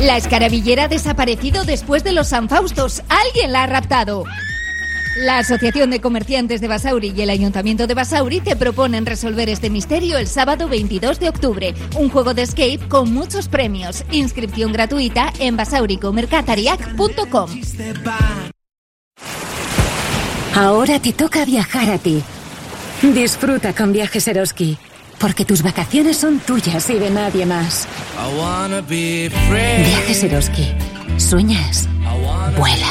La escarabillera ha desaparecido después de los San Faustos. Alguien la ha raptado. La Asociación de Comerciantes de Basauri y el Ayuntamiento de Basauri te proponen resolver este misterio el sábado 22 de octubre. Un juego de escape con muchos premios. Inscripción gratuita en basauricomercatariac.com. Ahora te toca viajar a ti. Disfruta con Viajes Eroski, porque tus vacaciones son tuyas y de nadie más. Viajes Eroski. ¿Sueñas? Vuela.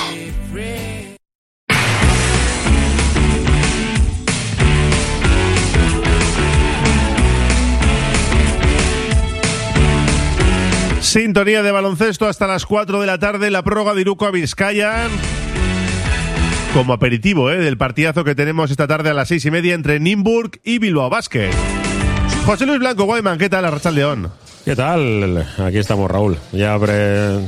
Sintonía de baloncesto hasta las 4 de la tarde, la prórroga de Iruko a Vizcaya. Como aperitivo ¿eh? del partidazo que tenemos esta tarde a las seis y media entre Nimburg y Bilbao Basket. José Luis Blanco, Guayman, ¿qué tal, Arrachal León? ¿Qué tal? Aquí estamos, Raúl. Ya abre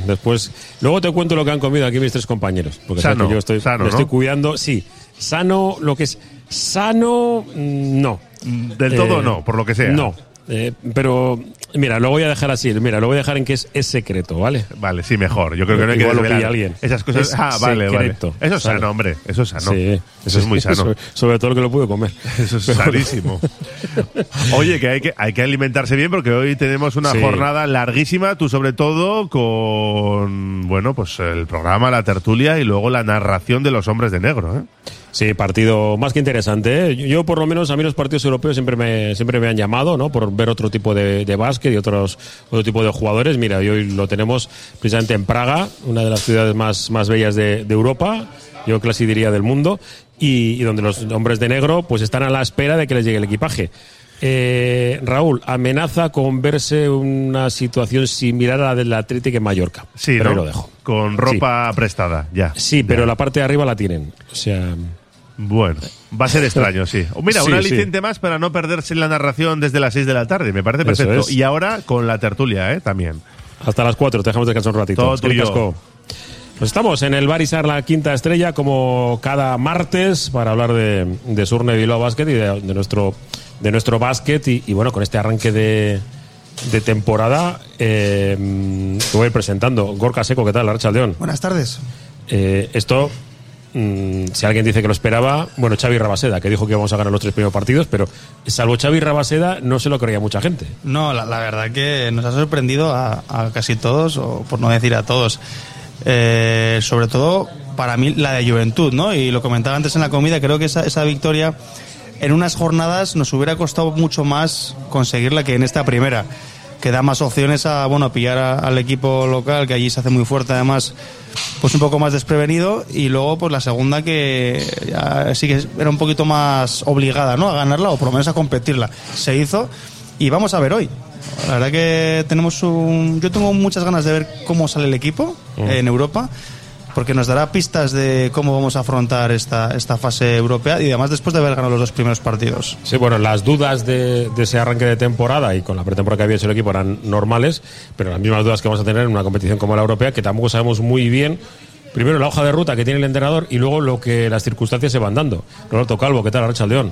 después. Luego te cuento lo que han comido aquí mis tres compañeros. Porque Sano, que yo estoy, sano, me estoy ¿no? cuidando. Sí, sano, lo que es. Sano, mm, no. Del todo Eh, no, por lo que sea. No. Eh, pero, mira, lo voy a dejar así. Mira, lo voy a dejar en que es, es secreto, ¿vale? Vale, sí, mejor. Yo creo que no hay que Igual lo desvelar pilla alguien. Esas cosas. Es ah, vale, vale. secreto, Eso es ¿sabes? sano, hombre. Eso es sano. Sí. Eso es muy sano. sobre, sobre todo lo que lo pude comer. Eso es sanísimo. Oye, que hay, que hay que alimentarse bien porque hoy tenemos una Sí. jornada larguísima, tú sobre todo con, bueno, pues el programa, la tertulia y luego la narración de los hombres de negro. ¿eh? Sí, partido más que interesante. ¿eh? Yo, por lo menos, a mí los partidos europeos siempre me, siempre me han llamado, ¿no? Por ver otro tipo de, de básquet y otros, otro tipo de jugadores. Mira, hoy lo tenemos precisamente en Praga, una de las ciudades más, más bellas de, de Europa, yo casi diría del mundo, y, y donde los hombres de negro pues están a la espera de que les llegue el equipaje. Eh, Raúl, amenaza con verse una situación similar a la del Atlético en Mallorca. Sí, pero ahí ¿no? lo dejo. Con ropa prestada, ya. Sí, pero la parte de arriba la tienen. O sea, Bueno, va a ser extraño, sí. Mira, Sí, un sí. aliciente más para no perderse la narración desde las 6 de la tarde. Me parece perfecto. es. Y ahora con la tertulia, ¿eh? También. Hasta las 4, te dejamos descansar un ratito. Todo tuyo. Pues estamos en el Barisar La Quinta Estrella, como cada martes, para hablar de, de Surne Bilbao Basket y de, de nuestro, de nuestro básquet. Y, y bueno, con este arranque de, de temporada, eh, te voy a ir presentando. Gorka Seco, ¿qué tal? Archa León. Buenas tardes. Eh, esto, mm, si alguien dice que lo esperaba, bueno, Xavi Rabaseda, que dijo que íbamos a ganar los tres primeros partidos, pero salvo Xavi Rabaseda, no se lo creía mucha gente. No, la, la verdad que nos ha sorprendido a, a casi todos, o por no decir a todos. Eh, sobre todo para mí la de Juventud, ¿no? Y lo comentaba antes en la comida, creo que esa, esa victoria en unas jornadas nos hubiera costado mucho más conseguirla que en esta primera, que da más opciones a, bueno, pillar a- al equipo local, que allí se hace muy fuerte además, pues un poco más desprevenido, y luego pues la segunda que ya sí que era un poquito más obligada, ¿no? A ganarla o por lo menos a competirla. Se hizo y vamos a ver hoy. La verdad que tenemos un... Yo tengo muchas ganas de ver cómo sale el equipo en Europa, porque nos dará pistas de cómo vamos a afrontar esta, esta fase europea y además después de haber ganado los dos primeros partidos. Sí, bueno, las dudas de, de ese arranque de temporada y con la pretemporada que había hecho el equipo eran normales, pero las mismas dudas que vamos a tener en una competición como la europea, que tampoco sabemos muy bien, primero la hoja de ruta que tiene el entrenador y luego lo que las circunstancias se van dando. Roberto Calvo, ¿qué tal, Arracha León?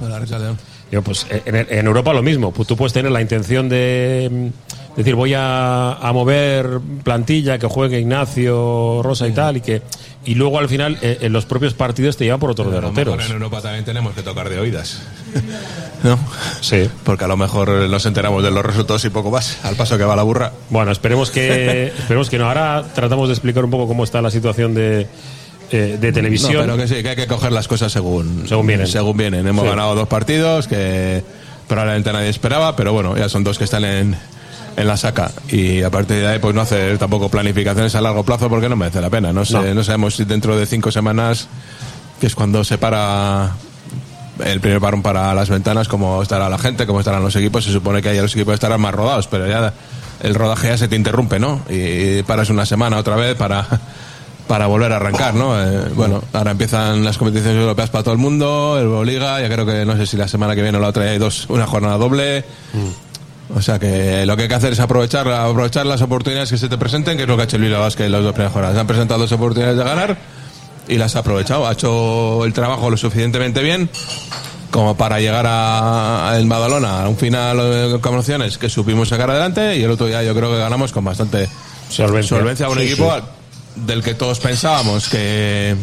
Digo, pues en, en Europa lo mismo, pues tú puedes tener la intención de mm, decir voy a, a mover plantilla, que juegue Ignacio, Rosa y tal, y que y luego al final eh, en los propios partidos te llevan por otros A lo mejor derroteros. en Europa también tenemos que tocar de oídas. ¿No? Sí. Porque a lo mejor nos enteramos de los resultados y poco más, al paso que va la burra. Bueno, esperemos que esperemos que no. Ahora tratamos de explicar un poco cómo está la situación de, eh, de No, televisión. pero que sí, que hay que coger las cosas según, Según vienen. Según vienen. Hemos Sí. ganado dos partidos que probablemente nadie esperaba, pero bueno, ya son dos que están en, en la saca. Y a partir de ahí, pues no hacer tampoco planificaciones a largo plazo porque no merece la pena. No, sé, No. no sabemos si dentro de cinco semanas, que es cuando se para el primer parón para las ventanas, cómo estará la gente, cómo estarán los equipos. Se supone que ahí los equipos estarán más rodados, pero ya el rodaje ya se te interrumpe, ¿no? Y, paras una semana otra vez para, para volver a arrancar, ¿no? Eh, bueno, ahora empiezan las competiciones europeas para todo el mundo, el Euroliga, ya creo que no sé si la semana que viene o la otra hay dos, una jornada doble. O sea que lo que hay que hacer es aprovechar, aprovechar las oportunidades que se te presenten, que es lo que ha hecho Bilbao Basket en las dos primeras jornadas. Se han presentado dos oportunidades de ganar y las ha aprovechado. Ha hecho el trabajo lo suficientemente bien como para llegar a, a el Badalona a un final eh, con opciones que supimos sacar adelante y el otro día yo creo que ganamos con bastante Solvencia. solvencia a un Sí, equipo sí. del que todos pensábamos que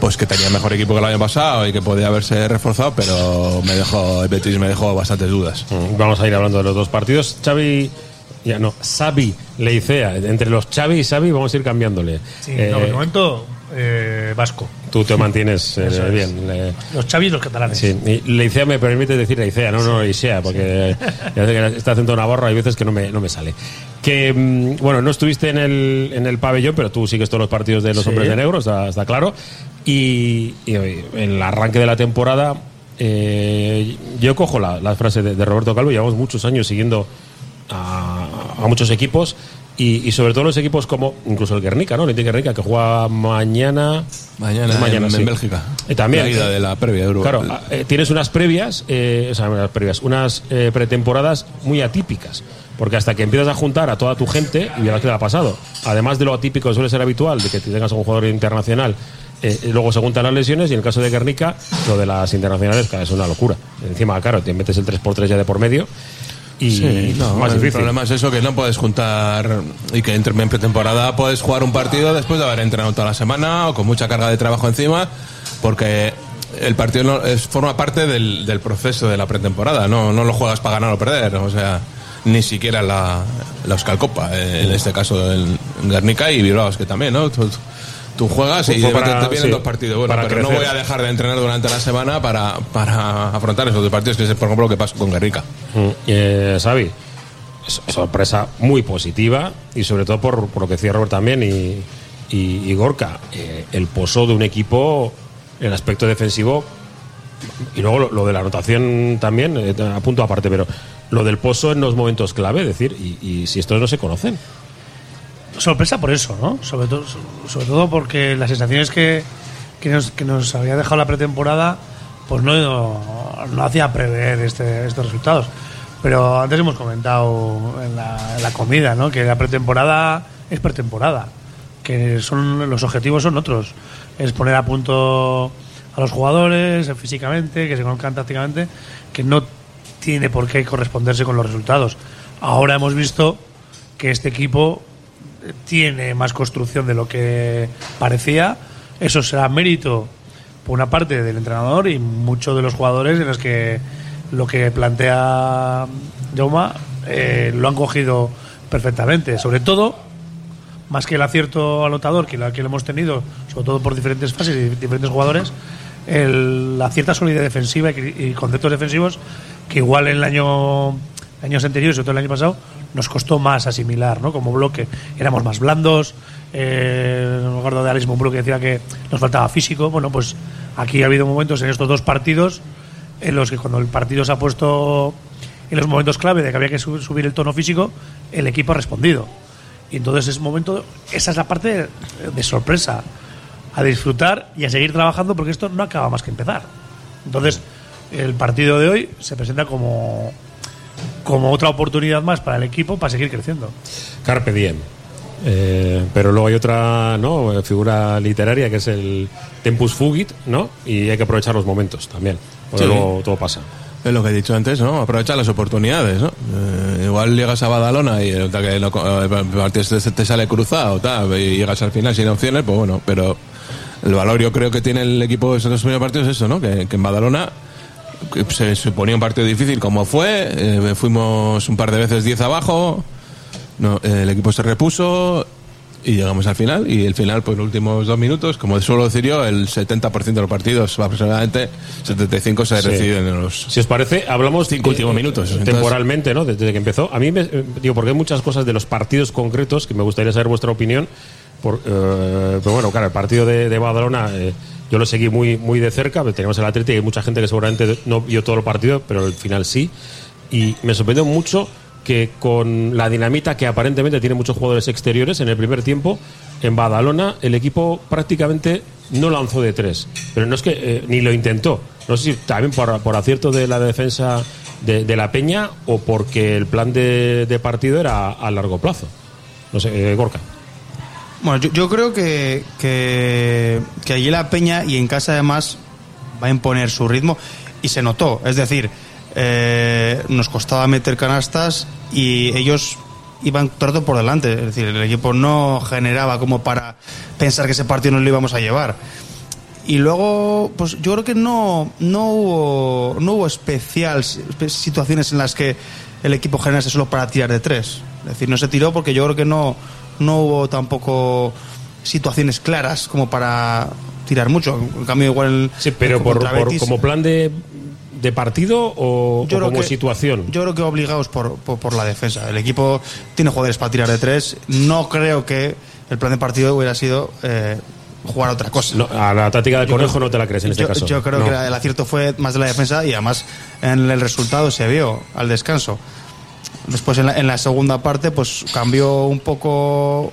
pues que tenía mejor equipo que el año pasado y que podía haberse reforzado, pero me dejó el Betis me dejó bastantes dudas. Mm, Vamos a ir hablando de los dos partidos. Xavi, ya no, Xavi Leicea. Entre los Xavi y Xavi vamos a ir cambiándole. Sí, Eh, no, de momento, eh, vasco. tú te mantienes eh, bien. le- Los chavis y los catalanes. Sí, y Leicea me permite decir Leicea, no, no Leicea, porque ya sé que este acento navarro hay veces que no me, no me sale. Que, mm, bueno, no estuviste en el, en el pabellón, pero tú sigues todos los partidos de los Sí. hombres de negro, está, está claro. Y, y, el arranque de la temporada, eh, yo cojo la, la frase de, de Roberto Calvo, llevamos muchos años siguiendo a, a muchos equipos. Y, y sobre todo los equipos como incluso el Guernica, ¿no? El Guernica, que juega mañana. Mañana, mañana en. Bélgica. Eh, también. La de la previa de Euro- Claro, eh, tienes unas previas, eh, o sea, unas previas, unas eh, pretemporadas muy atípicas. Porque hasta que empiezas a juntar a toda tu gente, y verás qué te ha pasado. Además de lo atípico que suele ser habitual, de que te tengas a un jugador internacional, eh, luego se juntan las lesiones, y en el caso de Guernica, lo de las internacionales, es una locura. Encima, claro, te metes el 3x3 ya de por medio, y Sí, no, más el difícil. problema es eso, que no puedes juntar y que entre en pretemporada puedes jugar un partido después de haber entrenado toda la semana o con mucha carga de trabajo encima, porque el partido no- es, forma parte del, del proceso de la pretemporada, no, no lo juegas para ganar o perder, o sea, ni siquiera la, la Euskal Copa, eh, en este caso el Guernica y Bilbao, que también, ¿no? Tú, tú juegas y para- te vienen sí, dos partidos, bueno, para pero no voy a dejar de entrenar durante la semana para, para afrontar esos dos partidos, que es por ejemplo lo que pasa con Guernica. Mm, eh, Xavi, sorpresa muy positiva y sobre todo por, por lo que decía Robert también y, y, y Gorka, eh, el pozo de un equipo, el aspecto defensivo y luego lo, lo de la anotación también, eh, a punto aparte, pero lo del pozo en los momentos clave, decir, y, y si estos no se conocen. sorpresa por eso, ¿no? Sobre todo, sobre todo porque las sensaciones que, que, nos, que nos había dejado la pretemporada, pues no, no hacía prever este- estos resultados. Pero antes hemos comentado en la, en la comida, ¿no? Que la pretemporada es pretemporada, que son los objetivos son otros, es poner a punto a los jugadores eh, físicamente, que se conozcan tácticamente, que no tiene por qué corresponderse con los resultados. Ahora hemos visto que este equipo tiene más construcción de lo que parecía. Eso será mérito, por una parte, del entrenador y muchos de los jugadores en los que lo que plantea Jauma eh, lo han cogido perfectamente. Sobre todo, más que el acierto anotador que, que lo hemos tenido, sobre todo por diferentes fases y diferentes jugadores, el- la cierta solidez defensiva y conceptos defensivos que igual en el año años anteriores, sobre todo el año pasado, nos costó más asimilar, ¿no? Como bloque éramos más blandos. Eh, me acuerdo de Alex Mumbrú que decía que nos faltaba físico. Bueno, pues aquí ha habido momentos en estos dos partidos en los que cuando el partido se ha puesto en los momentos clave de que había que su- subir el tono físico, el equipo ha respondido. Y entonces es momento, esa es la parte de sorpresa, a disfrutar y a seguir trabajando porque esto no acaba más que empezar. Entonces, el partido de hoy se presenta como, como otra oportunidad más para el equipo para seguir creciendo. Carpe diem. Eh, pero luego hay otra ¿no? Figura literaria que es el tempus fugit, ¿no? Y hay que aprovechar los momentos también. Porque Sí. luego todo pasa. Es lo que he dicho antes, ¿no? Aprovecha las oportunidades, ¿no? Eh, igual llegas a Badalona y no- el partido te, te sale cruzado, tal, y llegas al final sin opciones, pues bueno, pero el valor yo creo que tiene el equipo de esos primeros partidos es eso, ¿no? Que, que en Badalona se suponía un partido difícil como fue, eh, fuimos un par de veces 10 abajo, no, eh, el equipo se repuso y llegamos al final y el final pues los últimos dos minutos como suelo decir yo el 70% de los partidos aproximadamente 75 se Sí. deciden en los Si os parece, hablamos Cinco últimos minutos, entonces- temporalmente, ¿no? Desde que empezó. A mí, me, digo, porque hay muchas cosas de los partidos concretos que me gustaría saber vuestra opinión. Por, eh, pero bueno, claro, el partido de, de Badalona eh, yo lo seguí muy, muy de cerca. Teníamos el Atlético y hay mucha gente que seguramente no vio todo el partido, pero el final sí. Y me sorprendió mucho que con la dinamita que aparentemente tiene muchos jugadores exteriores en el primer tiempo, en Badalona el equipo prácticamente no lanzó de tres. Pero no es que eh, ni lo intentó. No sé si también por, por acierto de la defensa de, de la Peña o porque el plan de, de partido era a largo plazo. No sé, eh, Gorka. Bueno, yo, yo creo que, que, allí la Peña y en casa además va a imponer su ritmo y se notó. Es decir, eh, nos costaba meter canastas y ellos iban todo por delante. Es decir, el equipo no generaba como para pensar que ese partido no lo íbamos a llevar. Y luego, pues yo creo que no, no hubo, no hubo especial espe- situaciones en las que el equipo generase solo para tirar de tres. Es decir, no se tiró porque yo creo que no, no hubo tampoco situaciones claras como para tirar mucho. En cambio, igual. Sí, pero por, como plan de, de partido o, o yo creo como que- situación. Yo creo que obligados por, por, por la defensa. El equipo tiene jugadores para tirar de tres. No creo que el plan de partido hubiera sido eh, jugar otra cosa. No, a la táctica de Yo conejo creo- no te la crees en este yo, caso. Yo creo No. que el acierto fue más de la defensa y además en el resultado se vio al descanso. Después en la, en la segunda parte pues cambió un poco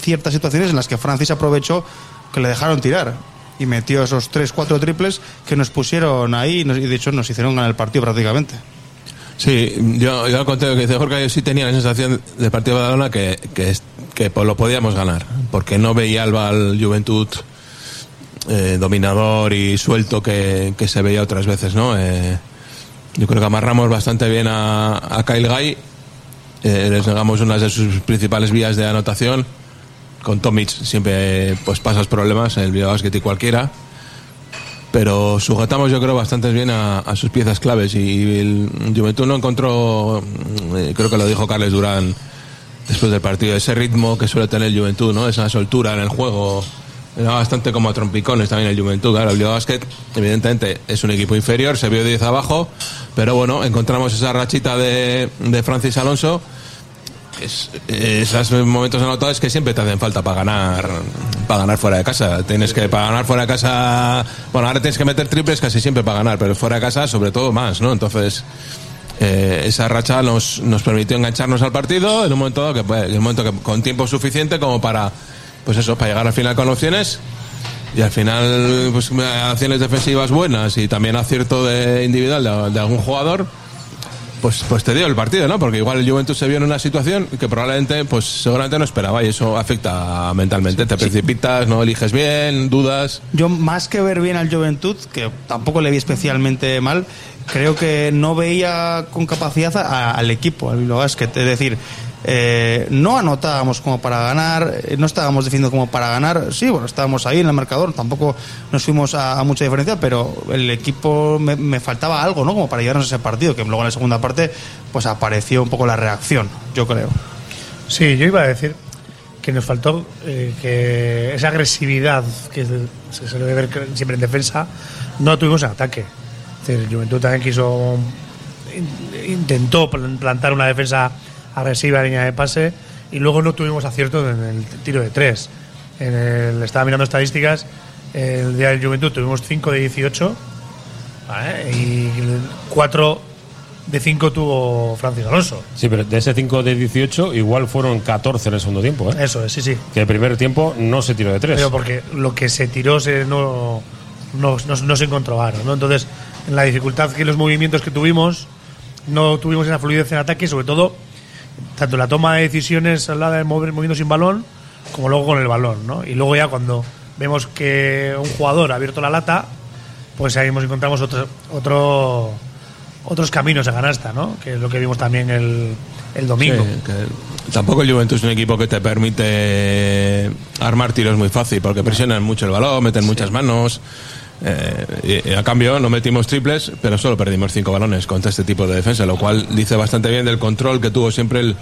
ciertas situaciones en las que Francis aprovechó que le dejaron tirar y metió esos 3-4 triples que nos pusieron ahí y, nos- y de hecho nos hicieron ganar el partido prácticamente. Sí, yo, yo al contrario que dice Jorge, sí tenía la sensación del partido de Badalona que, que, es- que pues, lo podíamos ganar, porque no veía al, al Juventud eh, dominador y suelto que, que se veía otras veces, ¿no? Eh, yo creo que amarramos bastante bien a, a Kyle Guy, eh, les negamos una de sus principales vías de anotación, con Tomic siempre pues pasas problemas, en el videobásquet y cualquiera, pero sujetamos yo creo bastante bien a, a sus piezas claves y el Juventud no encontró, eh, creo que lo dijo Carles Durán después del partido, ese ritmo que suele tener el Juventud, ¿no? esa soltura en el juego. Era bastante como a trompicones también el Juventud. Claro, el Basket, evidentemente, es un equipo inferior, se vio 10 abajo, pero bueno, encontramos esa rachita de, de Francis Alonso. Es, esos momentos anotados que siempre te hacen falta para ganar para ganar fuera de casa tienes que para ganar fuera de casa bueno ahora tienes que meter triples casi siempre para ganar pero fuera de casa sobre todo más no entonces eh, esa racha nos, nos permitió engancharnos al partido en un momento que en un momento que con tiempo suficiente como para pues eso para llegar al final con opciones y al final pues acciones defensivas buenas y también acierto de individual de, de algún jugador pues, pues te dio el partido, ¿no? Porque igual el Juventus se vio en una situación que probablemente, pues seguramente no esperaba y eso afecta mentalmente. Te precipitas, no eliges bien, dudas. Yo, más que ver bien al Juventud, que tampoco le vi especialmente mal, creo que no veía con capacidad a- al equipo, al Bilbao Basket. Es decir, eh, no anotábamos como para ganar, eh, no estábamos definiendo como para ganar. Sí, bueno, estábamos ahí en el marcador, tampoco nos fuimos a, mucha diferencia, pero el equipo me, me faltaba algo, ¿no? Como para llevarnos a ese partido, que luego en la segunda parte, pues apareció un poco la reacción, yo creo. Sí, yo iba a decir que nos faltó eh, que esa agresividad que se suele ver siempre en defensa no tuvimos en ataque. El Juventud también quiso in- intentó plan- plantar una defensa agresiva en línea de pase y luego no tuvimos acierto en el tiro de tres. En el, estaba mirando estadísticas, el día del Juventud tuvimos 5 de 18 ¿vale? y 4 de 5 tuvo Francis Alonso. Sí, pero de ese 5 de 18 igual fueron 14 en el segundo tiempo, ¿eh? Eso es, sí, sí. Que el primer tiempo no se tiró de 3. Pero porque lo que se tiró se no, no, no, no se encontrobaron, ¿no? Entonces, en la dificultad que los movimientos que tuvimos, no tuvimos esa fluidez en ataque y sobre todo, tanto la toma de decisiones a la hora de mover, moviendo sin balón, como luego con el balón, ¿no? Y luego ya cuando vemos que un jugador ha abierto la lata, pues ahí nos encontramos otro, otro, otros caminos de canasta, ¿no? Que es lo que vimos también el, el domingo. Sí, que tampoco el Juventus es un equipo que te permite armar tiros muy fácil, porque presionan mucho el balón, meten muchas manos. Eh, y, y a cambio no metimos triples, pero solo perdimos cinco balones contra este tipo de defensa, lo cual dice bastante bien del control que tuvo siempre el,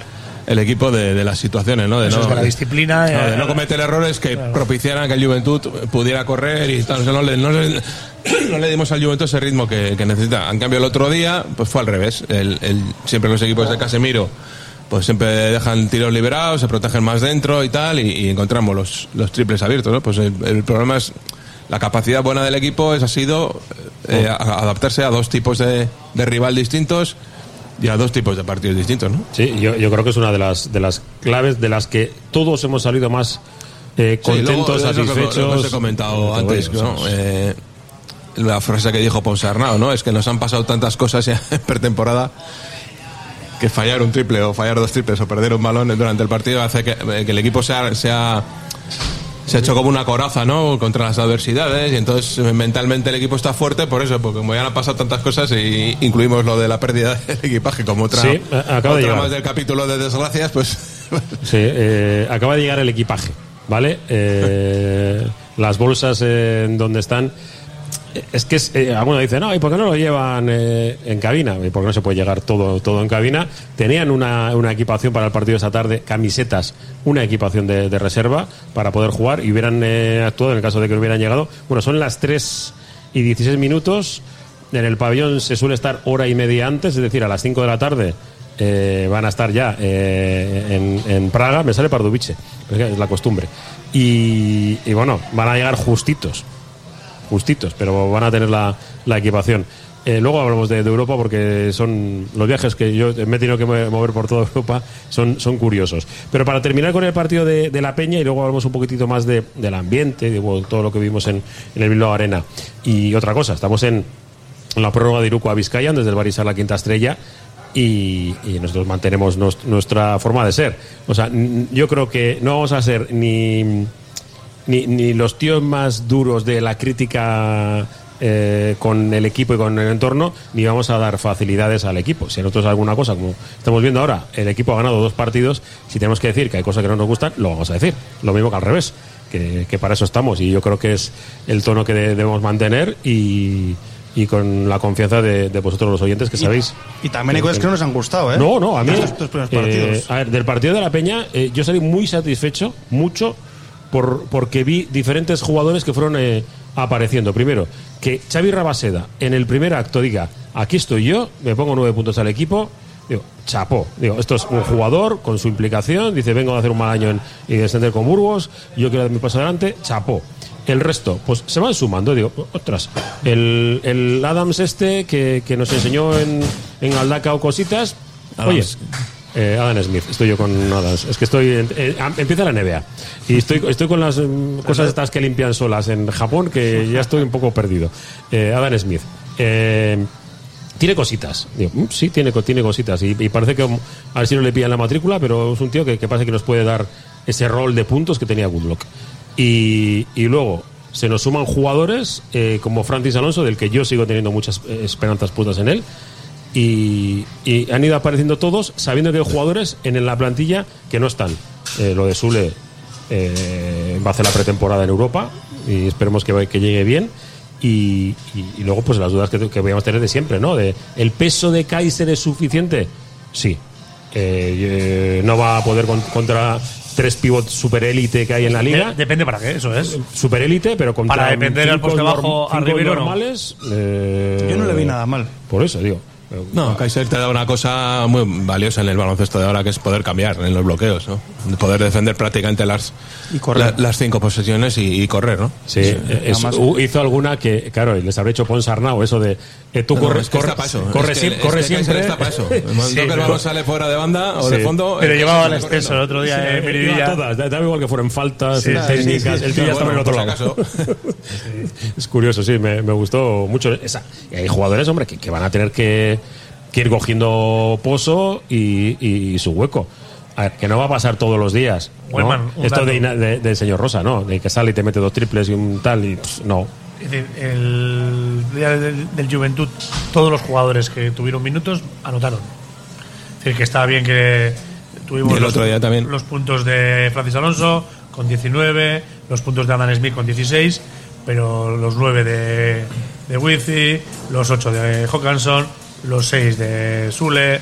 el equipo de, de las situaciones, ¿no? De Eso no, es la disciplina, no, eh, de no cometer errores que propiciaran que el Juventud pudiera correr y tal. O sea, no, le, no le- no le dimos al Juventud ese ritmo que, que necesita. En cambio, el otro día, pues fue al revés. El, el- siempre los equipos de Casemiro, pues siempre dejan tiros liberados, se protegen más dentro y tal, y, y encontramos los, los triples abiertos, ¿no? Pues el, el problema es la capacidad buena del equipo es, ha sido eh, a- a adaptarse a dos tipos de, de rival distintos y a dos tipos de partidos distintos, ¿no? Sí, yo, yo creo que es una de las, de las claves de las que todos hemos salido más eh, Sí, luego, contentos, lo que- satisfechos. Lo que he comentado antes. Eh, la frase que dijo Ponsarnau, ¿no? Es que nos han pasado tantas cosas en pretemporada que fallar un triple o fallar dos triples o perder un balón durante el partido hace que, que el equipo sea, sea se ha hecho como una coraza, ¿no? Contra las adversidades y entonces eh, mentalmente el equipo está fuerte por eso, porque como ya han pasado tantas cosas y incluimos lo de la pérdida del equipaje como otra, Sí, acaba de otra más del capítulo de desgracias, pues Sí, eh, acaba de llegar el equipaje, ¿vale? Eh, las bolsas eh, en donde están. Es que es, eh, alguno dice, no, ¿y por qué no lo llevan eh, en cabina? ¿Y por qué no se puede llegar todo, todo en cabina? Tenían una, una equipación para el partido esta tarde, camisetas, una equipación de, reserva para poder jugar y hubieran eh, actuado en el caso de que no hubieran llegado. Bueno, son las 3 y 16 minutos. En el pabellón se suele estar hora y media antes, es decir, a las 5 de la tarde eh, van a estar ya en, en Praga, me sale Pardubice, es la costumbre. Y, y bueno, van a llegar justitos, justitos, pero van a tener la, equipación. Eh, luego hablamos de, Europa porque son los viajes que yo me he tenido que mo- mover por toda Europa son, son curiosos. Pero para terminar con el partido de, la Peña y luego hablamos un poquitito más de, del ambiente, de bueno, todo lo que vimos en, en el Bilbao Arena. Y otra cosa, estamos en, la prórroga de Iruko a Vizcaya, desde el Barisal la quinta estrella. Y, nosotros mantenemos nuestra forma de ser. O sea, yo creo que no vamos a ser ni, ni, ni los tíos más duros de la crítica eh, con el equipo y con el entorno, ni vamos a dar facilidades al equipo. Si a nosotros alguna cosa, como estamos viendo ahora, el equipo ha ganado dos partidos, si tenemos que decir que hay cosas que no nos gustan, lo vamos a decir. Lo mismo que al revés, que, que para eso estamos. Y yo creo que es el tono que de- debemos mantener y, y con la confianza de, de vosotros los oyentes que sabéis. Y también hay cosas que no nos han gustado, ¿eh? No, no, a mí. Estos, estos primeros eh, partidos. a ver, del partido de la Peña, eh, yo salí muy satisfecho, mucho, por, porque vi diferentes jugadores que fueron eh, apareciendo. Primero, que Xavi Rabaseda en el primer acto diga: aquí estoy yo, me pongo nueve puntos al equipo. Digo, chapó. Digo, esto es un jugador con su implicación. Dice, vengo a hacer un mal año en, y descender con Burgos. Yo quiero dar mi paso adelante. Chapó. El resto, pues se van sumando. Digo, otras. El, el Adams este que, que nos enseñó en, en Aldaca o cositas. Oye, eh, Adam Smith, estoy yo con Adams. Es que estoy. en- eh, empieza la NBA. Y estoy, estoy con las mm, cosas estas que limpian solas en Japón, que ya estoy un poco perdido. Eh, Adam Smith. Eh, tiene cositas. Digo, "Mm, sí, tiene, tiene cositas. Y, y parece que mm, a ver si no le pillan la matrícula, pero es un tío que, que parece que nos puede dar ese rol de puntos que tenía Goodlock. Y, y luego se nos suman jugadores eh, como Francis Alonso, del que yo sigo teniendo muchas eh, esperanzas puestas en él. Y, y han ido apareciendo todos sabiendo que hay jugadores en la plantilla que no están. Eh, lo de Sule eh, va a hacer la pretemporada en Europa y esperemos que, que llegue bien. Y, y- y luego, pues las dudas que, que podíamos tener de siempre, ¿no? De, ¿El peso de Kaiser es suficiente? Sí. Eh, eh, no va a poder con- contra tres pivots super élite que hay en la liga. De- depende para qué, eso es. Super élite, pero contra Para depender al poste bajo a no. normales. eh, Yo no le vi nada mal. Por eso, digo. No, Kaiser te da una cosa muy valiosa en el baloncesto de ahora, que es poder cambiar en los bloqueos, ¿no? Poder defender prácticamente las, Y correr. la- las cinco posesiones y, y correr, ¿no? Sí, eh, es- además- u- hizo alguna que, claro, les habrá hecho Ponsarnau, eso de eh, tú No, no, corres, es que corres, está pa' eso. corres Es que- siem- es que corres siempre. está pa' eso. El momento Sí, que el pero- balón sale fuera de banda o de Sí. fondo. Pero el llevaba sale exceso el otro día Sí, en iba Miribilla. a todas, da, igual que fueran faltas, Sí, sí, técnicas, sí, el sí, tío ya estaba en otro lado. es curioso, sí, me, me gustó mucho esa. Y hay jugadores, hombre, que, que van a tener que, que ir cogiendo pozo y, y su hueco. A ver, que no va a pasar todos los días. Esto de, de- del señor Rosa, ¿no? De que sale y te mete dos triples y un tal, y pff, no. Es decir, el día del, del Juventud, todos los jugadores que tuvieron minutos anotaron. Es decir, que estaba bien que tuvimos el los, otro día también. los puntos de Francis Alonso con 19, los puntos de Adam Smith con 16, pero los 9 de, de Wizzy, los 8 de Hawkinson, los 6 de Sule,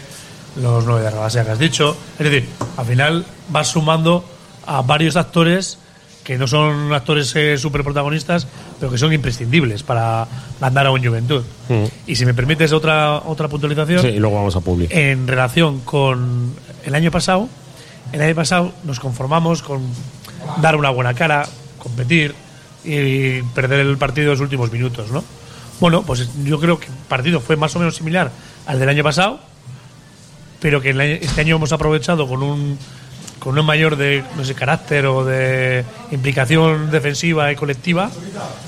los 9 de Rabasea que has dicho. Es decir, al final vas sumando a varios actores que no son actores super protagonistas, pero que son imprescindibles para mandar a un Juventud. Y si me permites otra otra puntualización, Sí, y luego vamos a publicar. en relación con el año pasado, el año pasado nos conformamos con dar una buena cara, competir y perder el partido en los últimos minutos, ¿no? Bueno, pues yo creo que el partido fue más o menos similar al del año pasado, pero que este año hemos aprovechado con un con un mayor de no sé carácter o de implicación defensiva y colectiva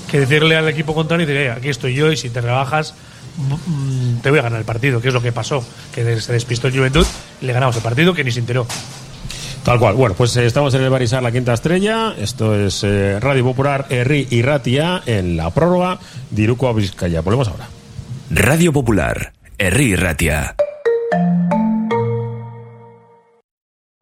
que decirle al equipo contrario y decir, "Eh, aquí estoy yo y si te rebajas mm, te voy a ganar el partido, que es lo que pasó, que se despistó el Juventud y le ganamos el partido que ni se enteró. Tal cual. Bueno, pues eh, estamos en el Barisar La Quinta Estrella. Esto es eh, Radio Popular, Erri y Ratia en la prórroga de Iruko a Vizcaya. Volvemos ahora. Radio Popular, Herri Ratia.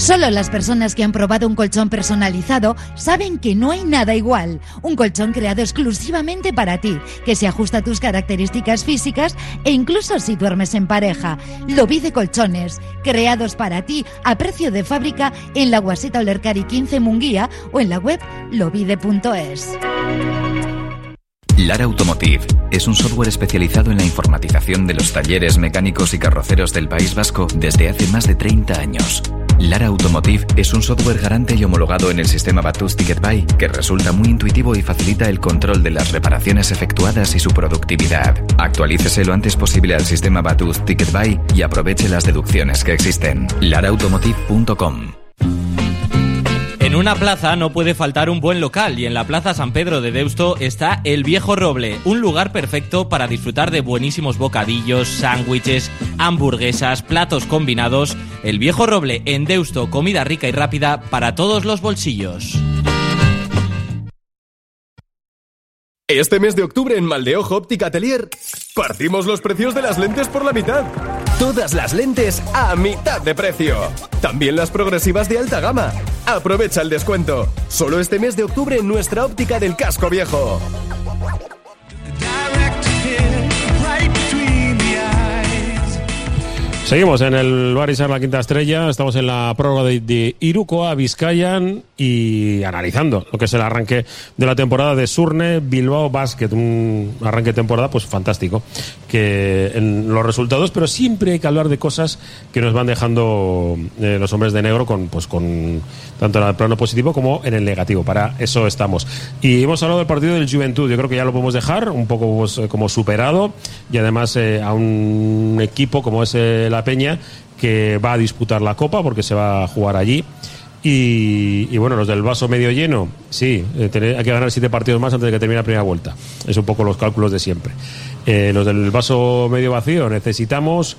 Solo las personas que han probado un colchón personalizado saben que no hay nada igual. Un colchón creado exclusivamente para ti, que se ajusta a tus características físicas e incluso si duermes en pareja. Lobide Colchones, creados para ti a precio de fábrica en la Guaseta Olercari 15 Munguía o en la web lobide.es. Lara Automotive es un software especializado en la informatización de los talleres mecánicos y carroceros del País Vasco desde hace más de 30 años. Lara Automotive es un software garante y homologado en el sistema Batus Ticket Buy que resulta muy intuitivo y facilita el control de las reparaciones efectuadas y su productividad. Actualícese lo antes posible al sistema Batus Ticket Buy y aproveche las deducciones que existen. laraautomotive.com En una plaza no puede faltar un buen local y en la Plaza San Pedro de Deusto está El Viejo Roble, un lugar perfecto para disfrutar de buenísimos bocadillos, sándwiches, hamburguesas, platos combinados. El Viejo Roble en Deusto, comida rica y rápida para todos los bolsillos. Este mes de octubre en Maldeojo Óptica Atelier partimos los precios de las lentes por la mitad. Todas las lentes a mitad de precio. También las progresivas de alta gama. Aprovecha el descuento. Solo este mes de octubre en nuestra óptica del casco viejo. Seguimos en el Barisar La Quinta Estrella, estamos en la prórroga de, de Iruko a Vizcayan y analizando lo que es el arranque de la temporada de Surne Bilbao Basket, un arranque de temporada pues fantástico, que en los resultados, pero siempre hay que hablar de cosas que nos van dejando eh, los hombres de negro con pues con tanto en el plano positivo como en el negativo, para eso estamos. Y hemos hablado del partido del Juventud, yo creo que ya lo podemos dejar un poco pues, eh, como superado. Y además eh, a un equipo como es eh, Peña que va a disputar la Copa porque se va a jugar allí. Y, y bueno, los del vaso medio lleno, sí, eh, tener- hay que ganar siete partidos más antes de que termine la primera vuelta. Es un poco los cálculos de siempre. Eh, los del vaso medio vacío, necesitamos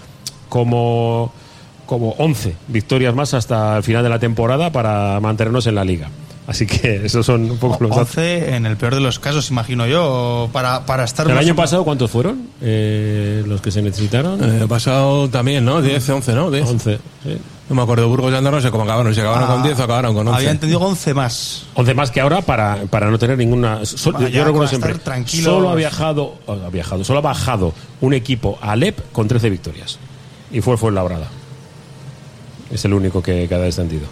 como, como 11 victorias más hasta el final de la temporada para mantenernos en la liga. Así que esos son un poco los datos. 11 en el peor de los casos, imagino yo, para, para estar... ¿El año o pasado cuántos fueron eh, los que se necesitaron? El pasado también, ¿no? 10, 11, ¿no? 10. 11. sí. No me acuerdo, Burgos y Andorra no sé cómo acabaron. Si acabaron Ah, con 10 o acabaron con 11. Había entendido 11 más. 11 más que ahora para, para no tener ninguna. so- Vaya, yo recuerdo siempre. Solo ha viajado, ha viajado, solo ha bajado un equipo a Alep con 13 victorias. Y fue fue Labrada. Es el único que, que ha descendido.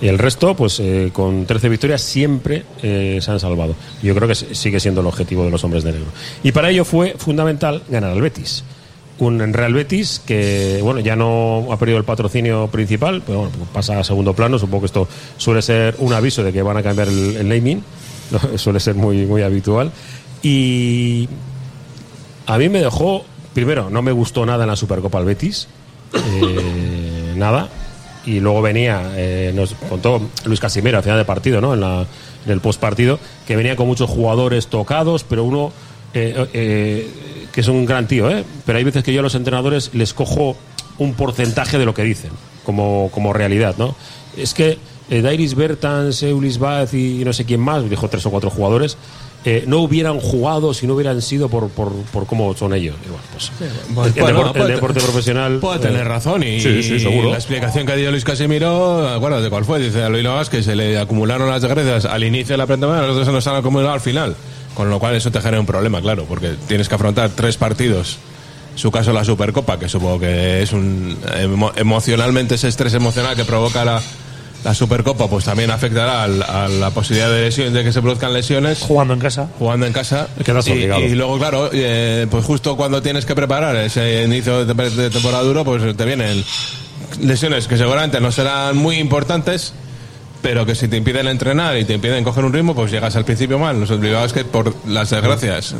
Y el resto, pues eh, con 13 victorias siempre eh, se han salvado. Yo creo que sigue siendo el objetivo de los hombres de negro. Y para ello fue fundamental ganar al Betis. Un Real Betis que, bueno, ya no ha perdido el patrocinio principal, pero bueno, pasa a segundo plano. Supongo que esto suele ser un aviso de que van a cambiar el, naming. Suele ser muy, muy habitual. Y a mí me dejó, primero, no me gustó nada en la Supercopa al Betis, eh, nada. Y luego venía, eh, nos contó Luis Casimiro al final del partido, ¿no? En, la, en el postpartido, que venía con muchos jugadores tocados, pero uno eh, eh, que es un gran tío, ¿eh? Pero hay veces que yo a los entrenadores les cojo un porcentaje de lo que dicen, como, como realidad, ¿no? Es que eh, Dairis Bertans, Eulis Baz y no sé quién más, dijo tres o cuatro jugadores, eh, no hubieran jugado si no hubieran sido por, por, por cómo son ellos. Bueno, pues, Pues, el, bueno, deporte, el puede- deporte profesional. Puede eh, tener razón y, sí, sí, seguro. la explicación que ha dio Luis Casimiro, acuérdate cuál fue, dice a Luis Novas que se le acumularon las desgracias al inicio de la pretemporada, nosotros se nos han acumulado al final, con lo cual eso te genera un problema, claro, porque tienes que afrontar tres partidos su caso la Supercopa, que supongo que es un emo- emocionalmente ese estrés emocional que provoca la, la Supercopa, pues también afectará al- a la posibilidad de lesión, de que se produzcan lesiones. Jugando en casa. Jugando en casa. Quedas y, y luego, claro, eh, pues justo cuando tienes que preparar ese inicio de, de temporada duro, pues te vienen lesiones que seguramente no serán muy importantes, pero que si te impiden entrenar y te impiden coger un ritmo, pues llegas al principio mal. Los obligados que por las desgracias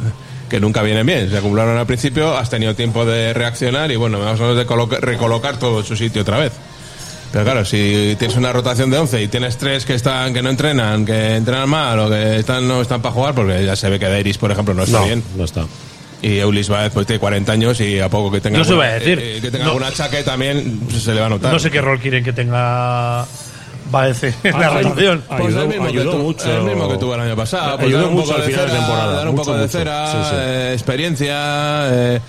que nunca vienen bien, se acumularon al principio, has tenido tiempo de reaccionar y bueno, vamos a de coloca- recolocar todo en su sitio otra vez. Pero claro, si tienes una rotación de 11 y tienes tres que están que no entrenan, que entrenan mal o que están no están para jugar, porque ya se ve que Dairis, por ejemplo, no está No, bien. no está. Y Eulis Baez pues tiene 40 años y a poco que tenga se alguna- iba a decir. eh, que tenga No. algún achaque también pues, se le va a notar. No sé qué rol quieren que tenga Baez en la Ah, rotación. Pues Ayudó- el, mismo que ayudó tu- mucho. el mismo que tuvo el año pasado. Pues Ayudó mucho poco al final de cera, temporada, Dar un mucho, poco de mucho. cera, Sí, sí. eh, experiencia, eh,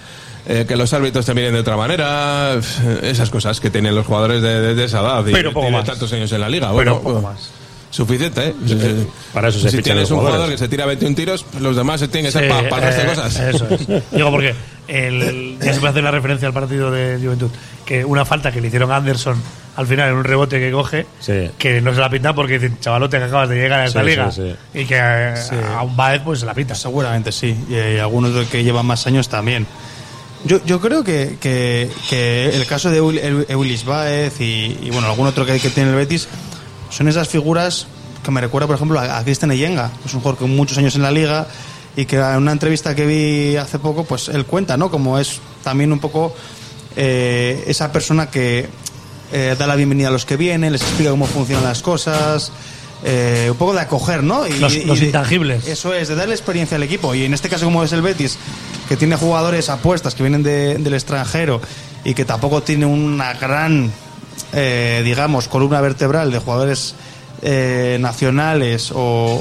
eh, que los árbitros te miren de otra manera, eh, esas cosas que tienen los jugadores de, de- de esa edad. y Pero poco tiene más. tantos años en la liga. Pero bueno, poco pues, más. Suficiente, ¿eh? Eh, para eso se si tienes un jugador que se tira 21 tiros, los demás se tienen que ser Sí, para el resto de eh, cosas. Eso es. Digo, porque el, ya se puede hacer la referencia al partido de Juventud. Que una falta que le hicieron a Anderson al final en un rebote que coge, Sí. que no se la pinta porque dicen, chavalote, que acabas de llegar a esta Sí, liga. sí, Y que eh, Sí. a un Baez pues se la pinta. Seguramente sí, y, eh, algunos de que llevan más años también. Yo, yo creo que, que, que el caso de Eul- Eu- Eulis Baez y, y, bueno, algún otro que, que tiene el Betis son esas figuras que me recuerda, por ejemplo, a, a Cristian Eyenga, es un jugador con muchos años en la liga y que en una entrevista que vi hace poco, pues él cuenta, ¿no? Como es también un poco eh, esa persona que eh, da la bienvenida a los que vienen, les explica cómo funcionan las cosas, eh, un poco de acoger, ¿no? Y, Los- y los de- intangibles. Eso es, de darle experiencia al equipo. Y en este caso, como es el Betis, que tiene jugadores apuestas que vienen de- del extranjero y que tampoco tiene una gran, eh, digamos, columna vertebral de jugadores eh, nacionales o,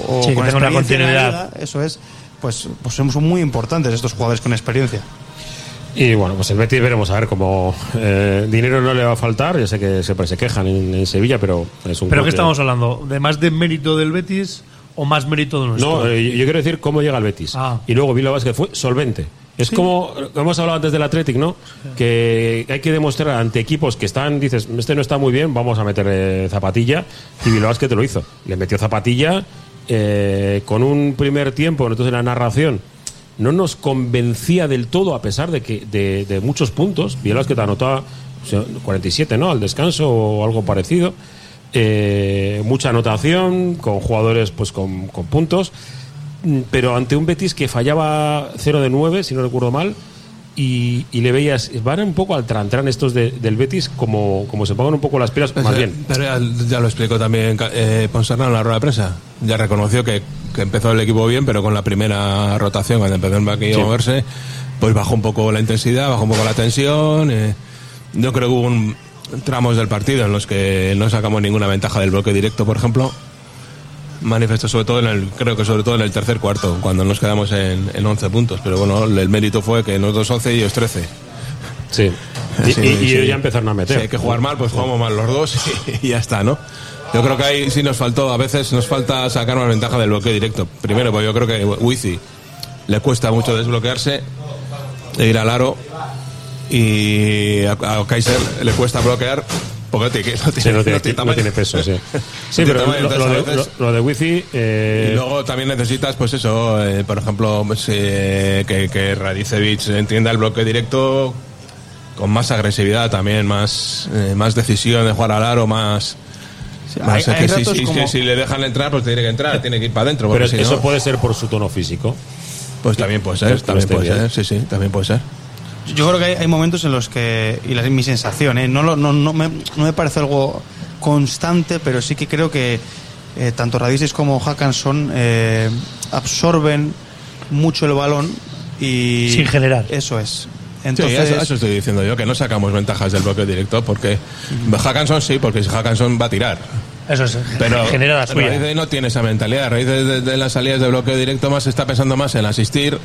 o Sí, que con tenga una experiencia en la continuidad. liga, eso es, pues, pues son son muy importantes estos jugadores con experiencia. Y bueno, pues el Betis veremos a ver cómo eh, dinero no le va a faltar. Ya sé que siempre se quejan en, en Sevilla, pero es un ¿Pero qué que- estamos hablando? ¿De más de mérito del Betis o más mérito de nuestro? No, eh, yo quiero decir cómo llega el Betis. Ah. Y luego Bilbao Basket fue solvente. Es como, como hemos hablado antes del Athletic, ¿no? Que hay que demostrar ante equipos que están, dices, este no está muy bien, vamos a meter zapatilla. Y Bilbao Basket lo hizo. Le metió zapatilla eh, con un primer tiempo, entonces la narración no nos convencía del todo, a pesar de que de, de muchos puntos. Bilbao Basket anotaba o sea, 47, ¿no? Al descanso o algo parecido. Eh, mucha anotación, con jugadores pues con, con puntos, pero ante un Betis que fallaba 0 de 9, si no recuerdo mal, y, y le veías, van un poco al trantran estos de- del Betis, como, como se pongan un poco las pilas, más bien. Pero ya, lo explicó también eh, Ponsarnau en la rueda de prensa. Ya reconoció que, que empezó el equipo bien, pero con la primera rotación, cuando empezó el banquillo Sí. a moverse, pues bajó un poco la intensidad, bajó un poco la tensión. eh. Yo creo que hubo un- tramos del partido en los que no sacamos ninguna ventaja del bloque directo, por ejemplo. Manifestó sobre todo en el, creo que sobre todo en el tercer cuarto, cuando nos quedamos en, en 11 puntos. Pero bueno, el mérito fue que nosotros 11 y ellos 13. Sí. Y, Sí, y- y sí. ellos ya empezaron a meter. Si hay que jugar mal, pues jugamos mal los dos y ya está, ¿no? Yo creo que ahí sí nos faltó, a veces nos falta sacar una ventaja del bloqueo directo. Primero, pues yo creo que Wizi le cuesta mucho desbloquearse e ir al aro y a, a Kaiser le cuesta bloquear porque tiene- no tiene, Sí, no tiene, no tiene no tamaño. tiene peso, sí. Sí, No tiene pero tamaño, lo, de, lo- lo de Wifi, eh, y luego también necesitas, pues eso, eh, por ejemplo, pues, eh, que, que Radicevic entienda el bloque directo con más agresividad también, más, eh, más decisión de jugar al aro, más... más hay- hay que si, ratos si- como- si le dejan entrar, pues tiene que entrar, tiene que ir para adentro. pero si eso no, puede ser por su tono físico. Pues también puede ser, también puede ser, sí, sí, también puede ser. Yo creo que hay, hay momentos en los que, y la, mi sensación, ¿eh? no, lo- no, no, me, no me parece algo constante, pero sí que creo que eh, tanto Radices como Hackanson eh, absorben mucho el balón y... Sin generar. Eso es. Sí, Entonces, eso, eso estoy diciendo yo, que no sacamos ventajas del bloque directo, porque Hackanson sí, porque Hackanson va a tirar. Eso es, Pero genera la suya. Raíz no tiene esa mentalidad. Raíz de, de- de las salidas de bloqueo directo más está pensando más en asistir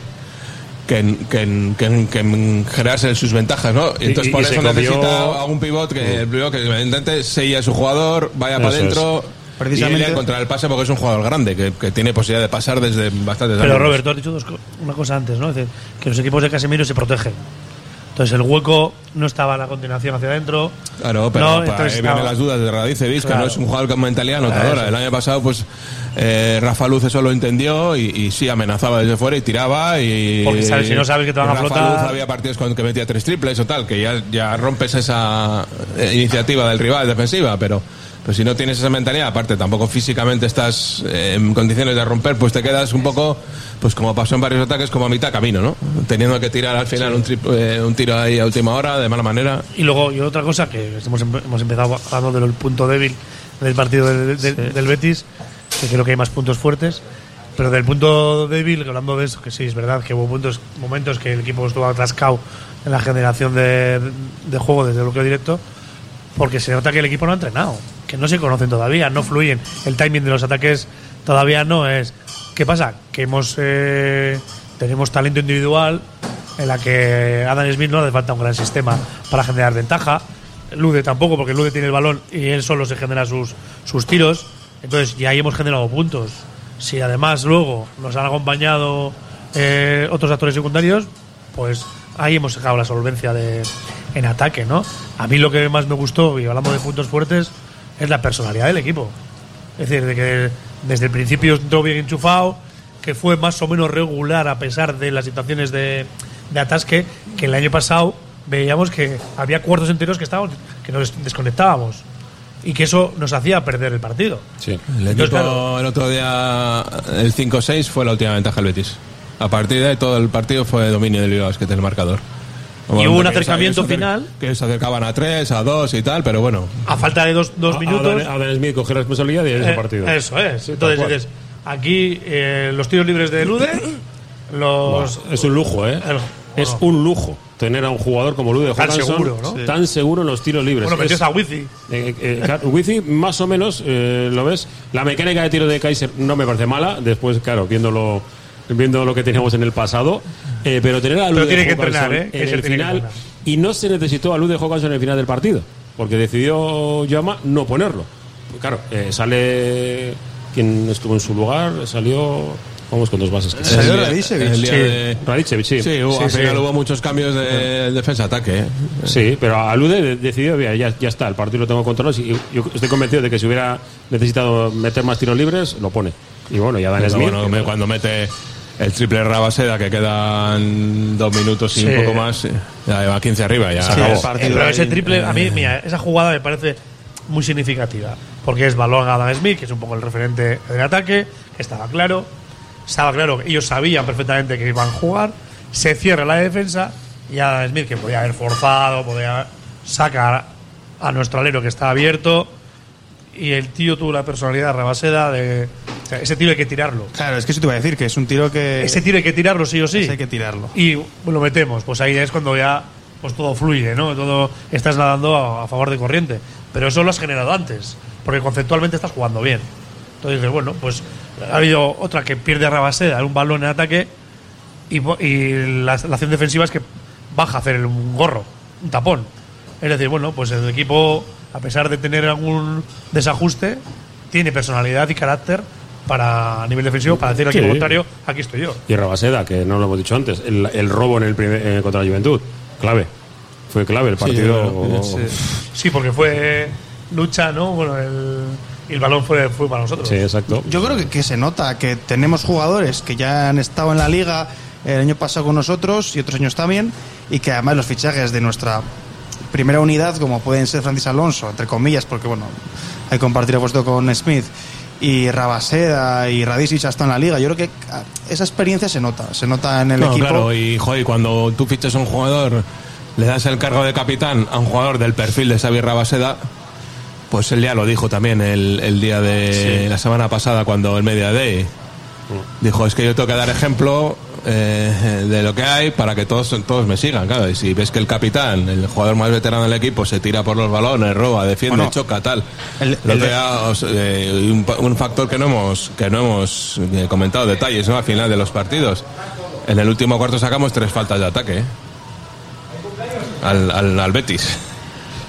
que en, que en- que en- que en generarse sus ventajas, ¿no? Y entonces y- por y eso necesita a un pivot que, el pivot que intente seguir a su jugador, vaya para Eso adentro. Precisamente- Y ir a encontrar el pase porque es un jugador grande que, que tiene posibilidad de pasar desde bastantes Pero. Roberto, has dicho dos una cosa antes, ¿no? Es decir, que los equipos de Casemiro se protegen. Entonces el hueco no estaba a la continuación hacia adentro. Claro, pero No, para entonces vienen las dudas de Radicevic, que Claro. no es un jugador con mentalidad anotadora. Eso. El año pasado, pues, eh, Rafa Luz eso lo entendió y, y sí amenazaba desde fuera y tiraba y... Porque sabes, si no sabes que te van y a Rafa flotar- Luz había partidos con que metía tres triples o tal, que ya, ya rompes esa eh, iniciativa del rival defensiva, pero... Pero si no tienes esa mentalidad, aparte tampoco físicamente estás eh, en condiciones de romper, pues te quedas un poco, pues como pasó en varios ataques, como a mitad camino, ¿no? Teniendo que tirar al final un, trip- eh, un tiro ahí a última hora, de mala manera. Y luego, y otra cosa, que hemos, hemos empezado hablando del punto débil del partido del, del- del Betis, que creo que hay más puntos fuertes. Pero del punto débil, hablando de eso, que sí, es verdad que hubo puntos, momentos que el equipo estuvo atascado en la generación de, de juego desde el bloqueo directo, porque se nota que el equipo no ha entrenado, que no se conocen todavía, no fluyen. El timing de los ataques todavía no es. ¿Qué pasa? Que hemos eh, tenemos talento individual en la que Adam Smith no le falta un gran sistema para generar ventaja. Lude tampoco, porque Lude tiene el balón y él solo se genera sus, sus tiros. Entonces, ya ahí hemos generado puntos. Si además luego nos han acompañado eh, otros actores secundarios, pues ahí hemos sacado la solvencia de, en ataque, ¿no? A mí lo que más me gustó, y hablando de puntos fuertes, es la personalidad del equipo. Es decir, de que desde el principio entró bien enchufado, que fue más o menos regular a pesar de las situaciones de, de atasque, que el año pasado veíamos que había cuartos enteros que estábamos, que nos desconectábamos. Y que eso nos hacía perder el partido. Sí. El Entonces, equipo claro. el otro día, el 5-6 fue la última ventaja del Betis. A partir de ahí todo el partido fue dominio del Bilbao en el marcador. Y hubo un que acercamiento acer- final. Que se acercaban a 3, a 2 y tal, pero bueno. A falta de dos, dos A- minutos. Adam, Smith cogió la responsabilidad y ese Eh, partido. Eso es. Entonces dices, aquí eh, los tiros libres de Lude, los. Buah, es un lujo, ¿eh? El- es bueno. un lujo tener a un jugador como Lude Tan seguro, ¿no? tan seguro en los tiros libres. Bueno, metió Es- a Wizzy. Eh, eh, claro, Wizzy, más o menos, eh, lo ves. La mecánica de tiro de Kaiser no me parece mala. Después, claro, viéndolo, viendo lo que teníamos en el pasado. Eh, pero tener a que entrenar, ¿eh? en el que final. Y no se necesitó a Lude Hawkinson en el final del partido. Porque decidió Yama no ponerlo. Pues claro, eh, sale quien estuvo en su lugar, salió. Vamos con dos bases. que Salió Radicevic. Sí, de- Radicevic, sí. Sí, hubo- Sí, al sí. final hubo muchos cambios de defensa-ataque. ¿eh? Sí, pero Alude de- decidió, "Mira, ya, ya está, el partido lo tengo controlado. Y yo estoy convencido de que si hubiera necesitado meter más tiros libres, lo pone. Y bueno, ya Dan Smith. bueno, cuando mete el triple Rabaseda, que quedan dos minutos y Sí. un poco más, ya va 15 arriba. Ya Sí, acabó. pero ese triple, a mí, eh, mira, esa jugada me parece muy significativa. Porque es balón a Adam Smith, que es un poco el referente del ataque, que estaba claro. Estaba claro que ellos sabían perfectamente que iban a jugar. Se cierra la defensa y Adam Smith, que podía haber forzado, podía sacar a nuestro alero que está abierto. Y el tío tuvo la personalidad rabaseda de. o sea, ese tiro hay que tirarlo. Claro, es que eso te iba a decir, que es un tiro que. Ese tiro hay que tirarlo sí o sí. ese hay que tirarlo. y lo metemos. Pues ahí es cuando ya pues todo fluye, ¿no? Todo estás nadando a, a favor de corriente. Pero eso lo has generado antes, porque conceptualmente estás jugando bien. Entonces dices, bueno, pues ha habido otra que pierde a Rabaseda un balón en ataque y, la, la acción defensiva es que baja a hacer el- un gorro, un tapón. Es decir, bueno, pues el equipo, a pesar de tener algún desajuste, tiene personalidad y carácter para a nivel defensivo, para decir al Sí. contrario, aquí estoy yo. Y Rabaseda, que no lo hemos dicho antes, el, el robo en el primer, eh, contra la Juventud, clave. Fue clave el partido. Sí. Sí, porque fue lucha, ¿no? Bueno, el, y el balón fue, fue para nosotros. Sí, exacto. Yo creo que, que se nota que tenemos jugadores que ya han estado en la liga el año pasado con nosotros y otros años también, y que además los fichajes de nuestra primera unidad, como pueden ser Francis Alonso, entre comillas, porque bueno, hay que compartir el puesto con Smith, y Rabaseda y Radisic hasta en la liga. Yo creo que ah, esa experiencia se nota, se nota en el No, equipo. claro, y joder, cuando tú fichas a un jugador, le das el cargo de capitán a un jugador del perfil de Xavi Rabaseda, pues él ya lo dijo también el, el día de la semana pasada cuando el Media Day dijo, es que yo tengo que dar ejemplo eh, de lo que hay para que todos, todos me sigan, claro, y si ves que el capitán, el jugador más veterano del equipo, se tira por los balones, roba, defiende, Bueno, choca, tal. el- El os- eh, un, factor que no hemos, que no hemos eh, comentado detalles, ¿no? Al final de los partidos. En el último cuarto sacamos tres faltas de ataque, ¿eh? Al, al, al Betis.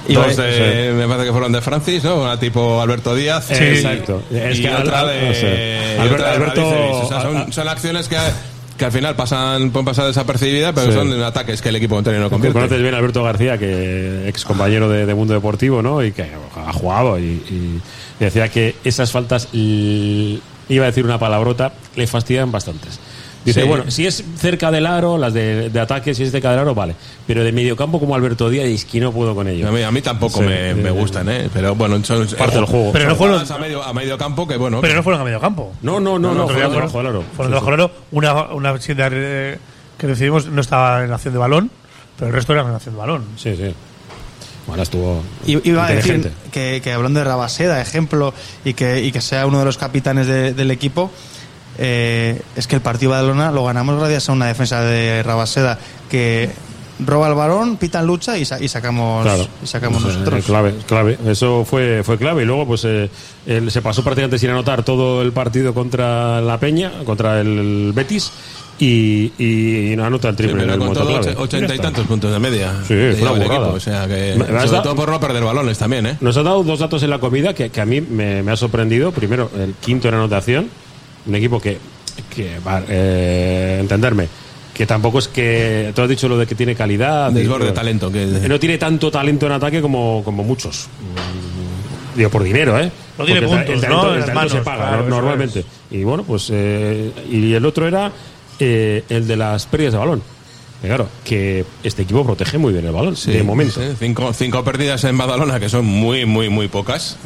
Dos de- me parece que fueron de Francis, ¿no? Una tipo Alberto Díaz. Sí, y- exacto. Es y que al- otra al- de, no sé. y Alberto- otra de Alberto-. O sea, son, son acciones que que al final pasan pueden pasar desapercibidas, pero Sí. son ataques que el equipo contrario no Conoces convierte. bien a Alberto García, que ex compañero de, de Mundo Deportivo, ¿no? Y que ha jugado y, y- decía que esas faltas, iba a decir una palabrota, le fastidian bastantes. Dice, Sí. bueno, si es cerca del aro, las de, de ataque, si es cerca del aro, vale. Pero de mediocampo como Alberto Díaz, es que no puedo con ello. A mí, a mí tampoco Sí, me, me gustan, ¿eh? Pero bueno, son Parte del juego. Pero no fueron- a medio, a medio campo que bueno. Pero no fueron a medio campo. No, no, no, no, fueron debajo del aro. Fueron debajo del aro. Una, una eh, que decidimos no estaba en acción de balón, pero el resto era en acción de balón. Sí, sí. Bueno, estuvo. I- Iba a decir inteligente. que, que hablando de Rabaseda, ejemplo, y que, y que sea uno de los capitanes de- del equipo, eh, es que el partido de Badalona lo ganamos gracias a una defensa de Rabaseda que roba el balón, pitan lucha y, sa- y sacamos, Claro. y sacamos Eso es, nosotros. eh, clave, clave. Eso fue, fue clave. Y luego, pues, eh, él se pasó prácticamente sin anotar todo el partido contra la Peña, contra el Betis, y, y, no anota el Sí, triple en pero el con ochenta y tantos puntos de media. Sí, fue una equipo, O sea que, sobre dado- todo por no perder balones también, ¿eh? Nos ha dado dos datos en la comida que, que a mí me, me ha sorprendido. Primero, el quinto en anotación. Un equipo que, que va, eh, entenderme, que tampoco es que. Tú has dicho lo de que tiene calidad. Desborde de talento. Que, No tiene tanto talento en ataque como, como muchos. Digo, por dinero, ¿eh? No tiene Porque puntos, el talento, ¿no? el talento se paga claro, no- eso normalmente. Y bueno, pues. eh, y el otro era eh, el de las pérdidas de balón. Claro, que este equipo protege muy bien el balón, Sí, de momento. sí, cinco, cinco pérdidas en Badalona, que son muy, muy, muy pocas.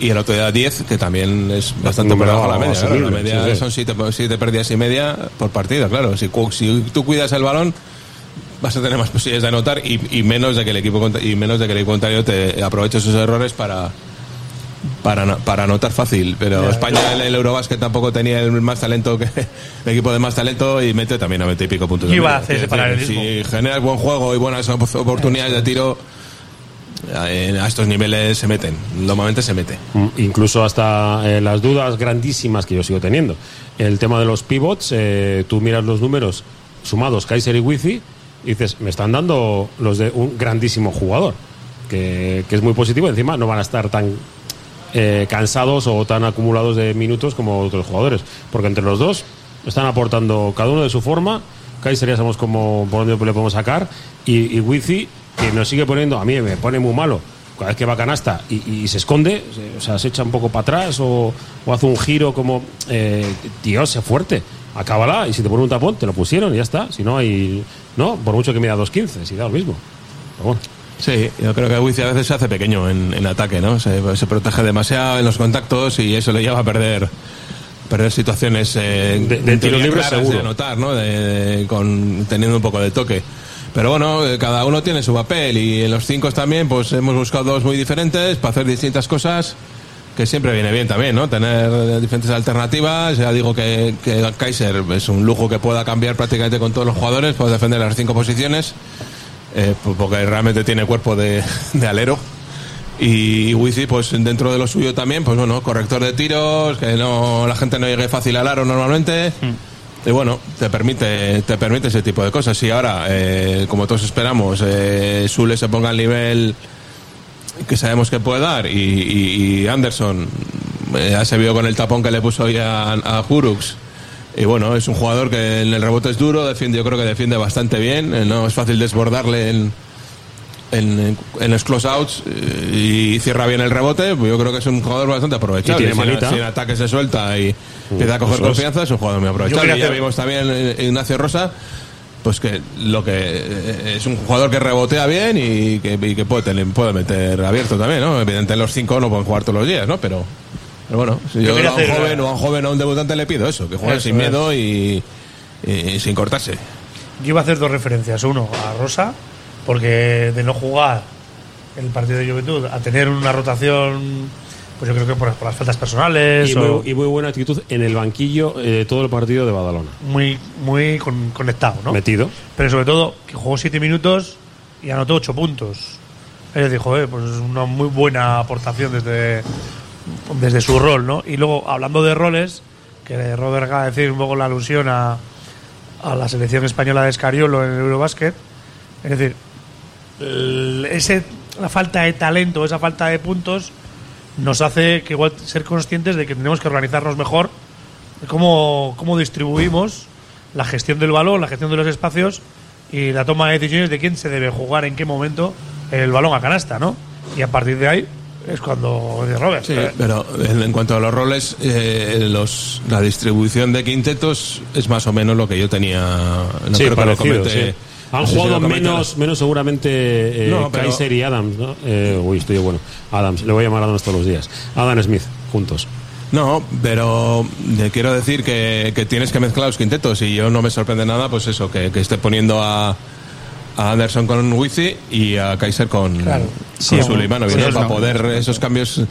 Y el otro día 10, que también es bastante por debajo de la media. claro, la media sí, sí. son siete, siete pérdidas y media por partido, claro. Si, si tú cuidas el balón, vas a tener más posibilidades de anotar y, y menos de que el equipo y menos de que el equipo contrario te aproveche esos errores para para, para anotar fácil. Pero España en el Eurobasket tampoco tenía el más talento que el equipo de más talento y mete también a 20 y pico puntos. Y iba a hacer. Si generas buen juego y buenas op- oportunidades de tiro, a estos niveles se meten. Normalmente se mete. Mm, Incluso hasta eh, las dudas grandísimas que yo sigo teniendo. El tema de los pivots, eh, tú miras los números sumados Kaiser y Wifi y dices, me están dando los de un grandísimo jugador, que, que es muy positivo. Encima no van a estar tan eh, cansados o tan acumulados de minutos como otros jugadores, porque entre los dos están aportando cada uno de su forma. Kaiser ya sabemos cómo, por dónde le podemos sacar y, y Wifi que nos sigue poniendo, a mí me pone muy malo cada vez que va canasta y, y se esconde, se- o sea, se echa un poco para atrás o, o hace un giro como, eh, tío, sé fuerte, acábala y si te pone un tapón te lo pusieron y ya está, si no hay, no, por mucho que mida 2.15, si da lo mismo. Pero bueno. Sí, yo creo que Wifi a veces se hace pequeño en, en ataque, ¿no? Se, se protege demasiado en los contactos y eso le lleva a perder perder situaciones eh, De- tiro libre seguro. de anotar, ¿no? De- de- con, teniendo un poco de toque. Pero bueno, eh, cada uno tiene su papel y en los cinco también pues hemos buscado dos muy diferentes para hacer distintas cosas que siempre viene bien también, ¿no? Tener eh, diferentes alternativas. Ya digo que, Kaiser es un lujo que pueda cambiar prácticamente con todos los jugadores, puede defender las cinco posiciones, eh, pues porque realmente tiene cuerpo de, de alero. Y Wifi, pues dentro de lo suyo también, pues bueno, corrector de tiros, que no la gente no llegue fácil al aro normalmente. Y bueno, te permite, te permite ese tipo de cosas. Y ahora, eh, como todos esperamos, eh, Sule se ponga al nivel que sabemos que puede dar y, y- y Anderson eh, ya se vio con el tapón que le puso hoy a, a. Y bueno, es un jugador que en el rebote es duro, defiende, yo creo que defiende bastante bien, eh, no es fácil desbordarle en, en, en los closeouts eh, y cierra bien el rebote, pues yo creo que es un jugador bastante aprovechable. Y tiene Si en- manita. Si en ataque se suelta y empieza a coger confianza, es un jugador muy aprovechable. Y ya hacer- vimos también eh, Ignacio Rosa, pues que lo que eh, es un jugador que rebotea bien y que, y que puede, tener- puede meter abierto también, ¿no? Evidentemente los cinco no pueden jugar todos los días, ¿no? Pero, pero bueno, si Yo a un hacer- joven o a un joven o a un debutante le pido eso, que juegue Eso sin es. miedo y, y sin cortarse. Yo iba a hacer dos referencias. Uno, a Rosa, porque de no jugar el partido de Juventud a tener una rotación, pues yo creo que por, por las faltas personales, Y o muy, y muy buena actitud en el banquillo eh, todo el partido de Badalona. muy, muy con- conectado, ¿no? Metido. Pero sobre todo, que jugó siete minutos y anotó ocho puntos. Él dijo, eh, pues es una muy buena aportación desde, desde su rol, ¿no? Y luego, hablando de roles, que Robert acaba de decir un poco la alusión a, a la selección española de Escariolo en el Eurobasket. Es decir, el- ese, la falta de talento, esa falta de puntos, nos hace que igual ser conscientes de que tenemos que organizarnos mejor, de cómo, cómo distribuimos la gestión del balón, la gestión de los espacios y la toma de decisiones de quién se debe jugar en qué momento el balón a canasta, ¿no? Y a partir de ahí es cuando dice Robert. Sí, pero en, en cuanto a los roles, eh, los, la distribución de quintetos es más o menos lo que yo tenía. No sí, creo que lo parecido, comente- sí. Han no si jugado comenta- menos, menos seguramente eh, No, pero- Kaiser y Adams, ¿no? Eh, uy, estoy yo bueno. Adams, le voy a llamar a Adams todos los días. Adam Smith, juntos. No, pero le quiero decir que, que tienes que mezclar los quintetos y yo no me sorprende nada, pues eso, que, que esté poniendo a, a Anderson con Wizzy y a Kaiser con, Claro. con Sí, sí, para no. poder esos cambios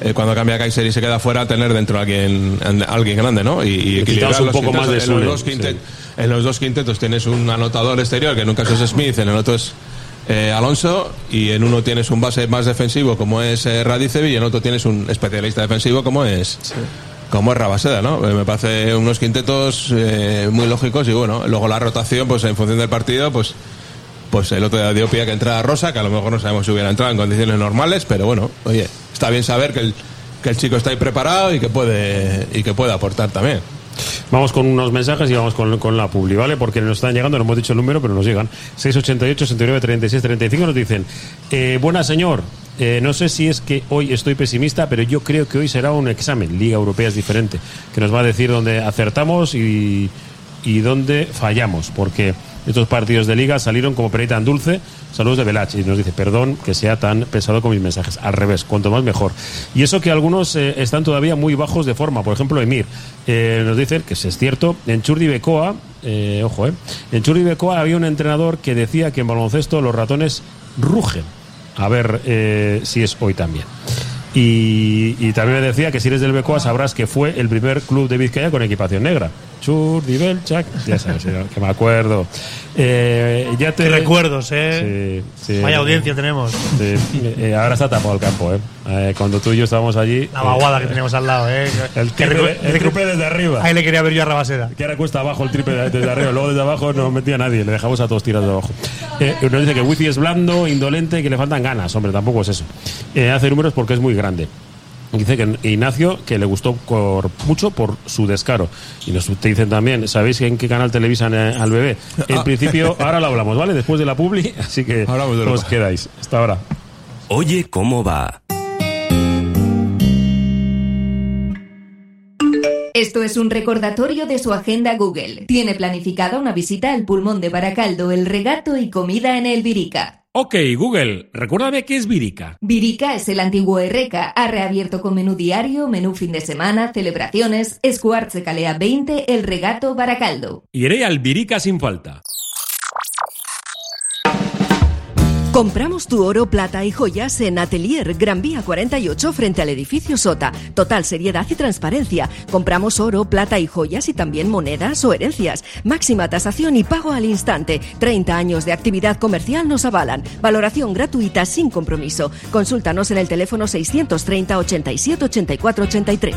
eh, cuando cambia Kaiser y se queda fuera tener dentro a alguien, a alguien grande, ¿no? Y, y equilibrar un los poco más de en, Sule, los dos quintet- sí. en los dos quintetos tienes un anotador exterior, que en un caso es Smith, en el otro es eh, Alonso, y en uno tienes un base más defensivo como es eh, Radicevi, y en otro tienes un especialista defensivo como es como es Rabaseda, ¿no? Eh, Me parece unos quintetos eh, muy lógicos y bueno, luego la rotación, pues en función del partido, pues pues el otro día dio pie a que entrara Rosa, que a lo mejor no sabemos si hubiera entrado en condiciones normales, pero bueno, oye, está bien saber que el, que el chico está ahí preparado y que puede y que puede aportar también. Vamos con unos mensajes y vamos con, con la publi, ¿vale? Porque nos están llegando, no hemos dicho el número, pero nos llegan. 688, 69, 36, 35 nos dicen, eh, señor, eh, no sé si es que hoy estoy pesimista, pero yo creo que hoy será un examen. Liga Europea es diferente, que nos va a decir dónde acertamos y, y dónde fallamos, porque estos partidos de liga salieron como perita en dulce. Saludos de Velach y nos dice, perdón que sea tan pesado con mis mensajes. Al revés, cuanto más mejor. Y eso que algunos eh, están todavía muy bajos de forma. Por ejemplo, Emir eh, nos dice que es cierto. En Churdi Becoa, eh, ojo, eh, en Churdi Becoa había un entrenador que decía que en baloncesto los ratones rugen. A ver si es hoy también. Y, y también me decía que si eres del Becoa sabrás que fue el primer club de Vizcaya con equipación negra. Churdi Belchak, ya sabes, eh, que me acuerdo. Eh, ya te Qué recuerdos, ¿eh? Sí, sí. Vaya audiencia tenemos. Sí, eh, ahora está tapado el campo, ¿eh? Eh, Cuando tú y yo estábamos allí. La vaguada que tenemos al lado, ¿eh? El triple, el triple desde arriba. Ahí le quería ver yo a Rabaseda. Que ahora cuesta abajo el triple de- desde arriba. Luego desde abajo no metía a nadie. Le dejamos a todos tirados de abajo. Eh, nos dice que Wifi es blando, indolente que le faltan ganas. Hombre, tampoco es eso. Eh, hace números porque es muy grande. Dice que Ignacio que le gustó por- mucho por su descaro. Y nos te dicen también, ¿sabéis en qué canal televisan eh, al bebé? En Ah. principio, ahora lo hablamos, ¿vale? Después de la publi, así que Hablamos de os quedáis. Hasta ahora. Oye, ¿cómo va? Esto es un recordatorio de su agenda Google. Tiene planificada una visita al pulmón de Baracaldo, el regato y comida en el Virica. Ok, Google, recuérdame qué es Virica. Virica es el antiguo Erreca. Ha reabierto con menú diario, menú fin de semana, celebraciones. Escuartze Calea 20, el regato Baracaldo. Iré al Virica sin falta. Compramos tu oro, plata y joyas en Atelier Gran Vía 48 frente al edificio Sota. Total seriedad y transparencia. Compramos oro, plata y joyas y también monedas o herencias. Máxima tasación y pago al instante. 30 años de actividad comercial nos avalan. Valoración gratuita sin compromiso. Consúltanos en el teléfono 630 87 84 83.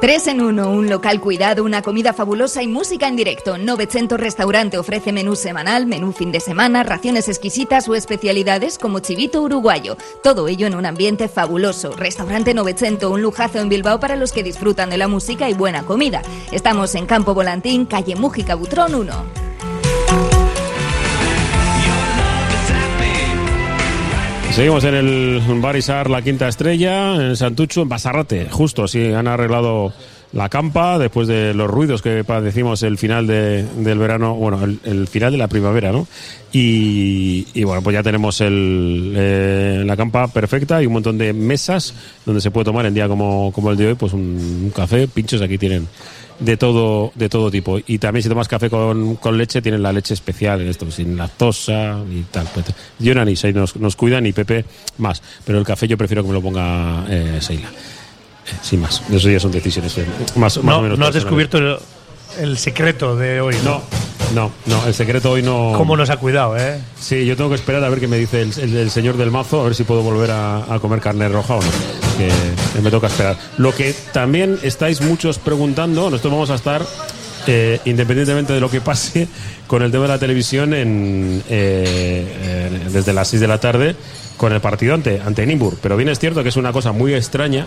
Tres en uno, un local cuidado, una comida fabulosa y música en directo. 900 Restaurante ofrece menú semanal, menú fin de semana, raciones exquisitas o especialidades como chivito uruguayo. Todo ello en un ambiente fabuloso. Restaurante 900, un lujazo en Bilbao para los que disfrutan de la música y buena comida. Estamos en Campo Volantín, calle Mújica Butrón 1. Seguimos en el Barisar, la quinta estrella, en Santucho, en Basarrate, justo, sí, han arreglado la campa después de los ruidos que padecimos el final de- del verano, bueno, el, final de la primavera, ¿no? Y, y bueno, pues ya tenemos el, eh, la campa perfecta y un montón de mesas donde se puede tomar en día como, como el de hoy, pues un café, pinchos aquí tienen de todo de todo tipo. Y también si tomas café con, con leche tienen la leche especial en esto sin lactosa y tal pues, yo no ahí nos, nos cuidan y Pepe más pero el café yo prefiero que me lo ponga eh, Seila Eh, sin más. Eso ya son decisiones eh, más, o No, menos no has descubierto el, el secreto de hoy, ¿no? no no el secreto hoy no ¿Cómo nos ha cuidado, eh? Sí, yo tengo que esperar a ver qué me dice el, el- el señor del mazo, a ver si puedo volver a, a comer carne roja o no. Que, me toca esperar. Lo que también estáis muchos preguntando, nosotros vamos a estar, eh, independientemente de lo que pase, con el tema de la televisión en, eh, eh, desde las 6 de la tarde con el partido ante, ante Nimburg. Pero bien es cierto que es una cosa muy extraña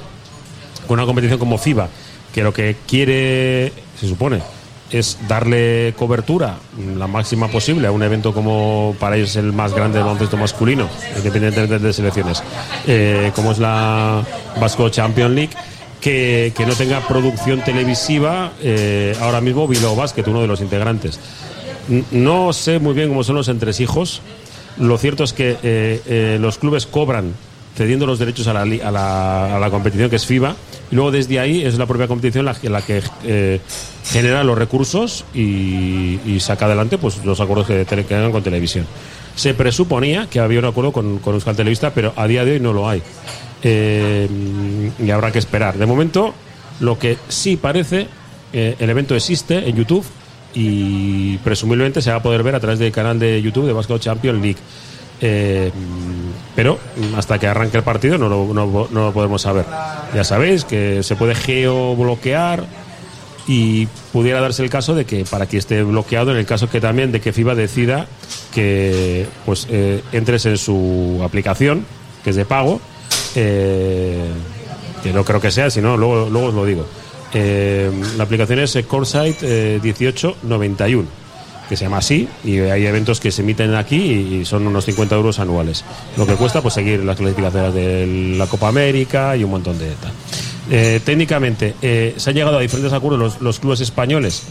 con una competición como FIBA, que lo que quiere, se supone, es darle cobertura la máxima posible a un evento como para ellos el más grande del baloncesto masculino, independientemente de selecciones, eh, como es la Vasco Champions League. Que, que no tenga producción televisiva eh, ahora mismo Bilbao Basket, uno de los integrantes. No sé muy bien cómo son los entresijos. Lo cierto es que eh, los clubes cobran cediendo los derechos a la, a la, a la competición que es FIBA y luego desde ahí es la propia competición la, que- eh, genera los recursos y, saca adelante pues los acuerdos que, hagan con televisión. Se presuponía que había un acuerdo con, con Euskal Televista, pero a día de hoy no lo hay. Eh, y habrá que esperar. De momento, lo que sí parece, eh, el evento existe en YouTube y presumiblemente se va a poder ver a través del canal de YouTube de Basket Champions League. Eh, pero hasta que arranque el partido no lo, podemos saber. Ya sabéis que se puede geobloquear y pudiera darse el caso de que para que esté bloqueado en el caso que también de que FIBA decida que pues eh, entres en su aplicación que es de pago eh, que no creo que sea si no luego, luego os lo digo Eh, la aplicación es Coresight eh, 1891 que se llama así y hay eventos que se emiten aquí y, son unos 50 euros anuales. Lo que cuesta pues seguir las clasificaciones de la Copa América y un montón de tal. Eh, técnicamente eh, se han llegado a diferentes acuerdos los, clubes españoles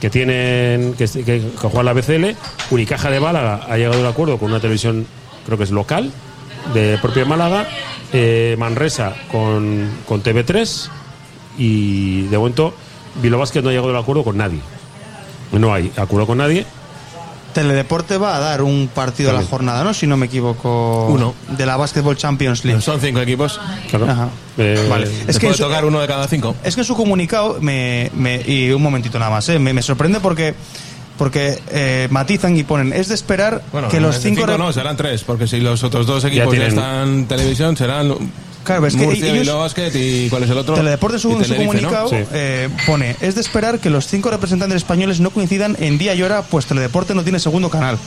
que tienen que, que, juegan la BCL Unicaja de Málaga ha llegado a un acuerdo con una televisión creo que es local de propia Málaga eh, Manresa con, con TV3 y de momento Bilbao Basket no ha llegado a un acuerdo con nadie no hay acuerdo con nadie Teledeporte va a dar un partido a la jornada, ¿no? Si no me equivoco. Uno. De la Basketball Champions League. Son cinco equipos. Claro. Ajá. Eh, Vale. Es que puede tocar uno de cada cinco. Es que en su comunicado, me, me- y un momentito nada más, ¿eh? me, me sorprende porque porque eh, matizan y ponen, es de esperar Bueno, que los cinco... rep- no, serán tres, porque si los otros dos equipos ya, tienen- están en televisión, serán Claro, es que Murcia, ellos- Bilbao Basket y ¿cuál es el otro? Teledeporte Y su, en su Tenerife, ¿no? comunicado Sí. eh, pone, es de esperar que los cinco representantes españoles no coincidan en día y hora, pues Teledeporte no tiene segundo canal.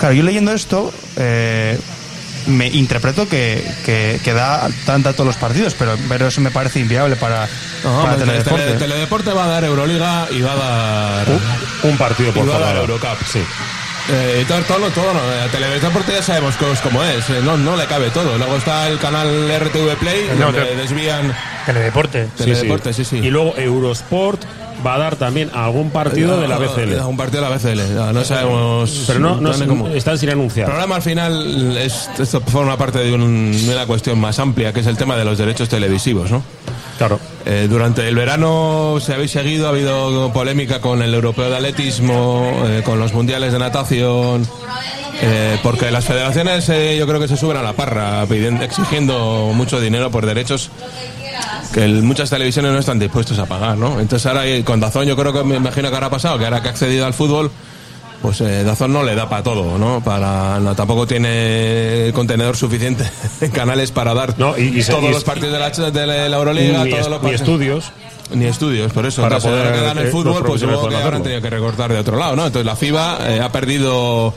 Claro, yo leyendo esto, eh, me interpreto que, que, que da tanta a todos los partidos, pero, pero eso me parece inviable para, No, para hombre, Teledeporte. Tele- Teledeporte va a dar Euroliga y va a dar un partido por y va a dar jornada. Eurocup. sí Eh, todo, todo, todo, no, eh, Teledeporte ya sabemos cómo es, eh, no, no le cabe todo. Luego está el canal RTV Play, No, donde te- desvían Teledeporte. Teledeporte, sí, sí. Y luego Eurosport va a dar también algún partido de la BCL. Un partido de la BCL, no, no sabemos. Pero no, no cómo. están sin El anunciar. programa al final es, esto forma parte de, un- de una cuestión más amplia, que es el tema de los derechos televisivos, ¿no? Claro. Eh, durante el verano, si habéis seguido, ha habido polémica con el europeo de atletismo, eh, con los mundiales de natación, eh, porque las federaciones eh, yo creo que se suben a la parra pidiendo, exigiendo mucho dinero por derechos que el- muchas televisiones no están dispuestos a pagar, ¿no? Entonces ahora con Dazón yo creo que me imagino que ahora ha pasado, que ahora que ha accedido al fútbol, pues eh, Dazón no le da para todo, ¿no? Para, no, tampoco tiene contenedor suficiente en canales para dar No, y- todos y- los partidos de la, de la Euroliga, Ni, todos es- los ni partidos- estudios. ni estudios, por eso. Para Entonces, poder, ahora que dan el eh, fútbol, pues supongo que habrán tenido que recortar de otro lado, ¿no? Entonces la FIBA eh, ha perdido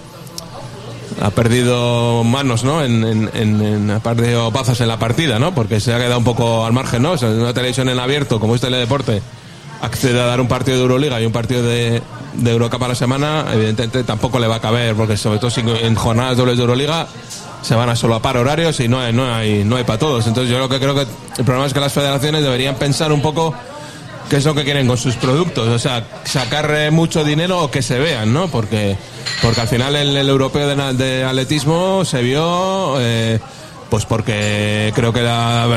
ha perdido manos, ¿no? En, en, en- ha perdido bazas en la partida, ¿no? Porque se ha quedado un poco al margen, ¿no? O una televisión en abierto, como es Teledeporte, accede a dar un partido de Euroliga y un partido de, de Eurocup a la semana, evidentemente tampoco le va a caber, porque sobre todo si en jornadas dobles de Euroliga se van a solapar horarios y no hay, no hay, no hay para todos. Entonces yo lo que creo que el problema es que las federaciones deberían pensar un poco qué es lo que quieren con sus productos, o sea, sacar eh, mucho dinero o que se vean, ¿no? Porque, porque al final el, europeo de, atletismo se vio eh, Pues porque creo que la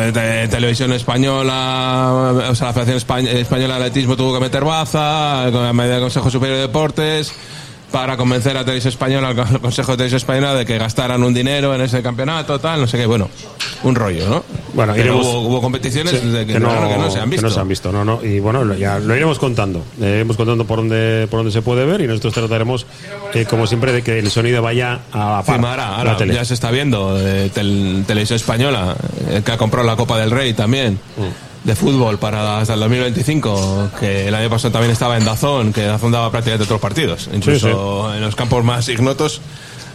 televisión española, o sea, la Federación Espa- Española de Atletismo tuvo que meter baza, la medida del Consejo Superior de Deportes, para convencer a Televisión Española, al Consejo de Televisión Española, de que gastaran un dinero en ese campeonato, tal, no sé qué, bueno, un rollo, ¿no? Bueno, iremos- hubo, hubo competiciones Sí, de que, no, que no se han visto. que no se han visto, no, no. Y bueno, ya lo iremos contando. Eh, iremos contando por dónde, por dónde se puede ver y nosotros trataremos, eh, como siempre, de que el sonido vaya a la par, ahora tele. ya se está viendo eh, tel- Televisión Española, eh, que ha comprado la Copa del Rey también, Mm. De fútbol para hasta el 2025, que el año pasado también estaba en Dazón, que Dazón daba prácticamente todos los partidos, incluso en los campos más ignotos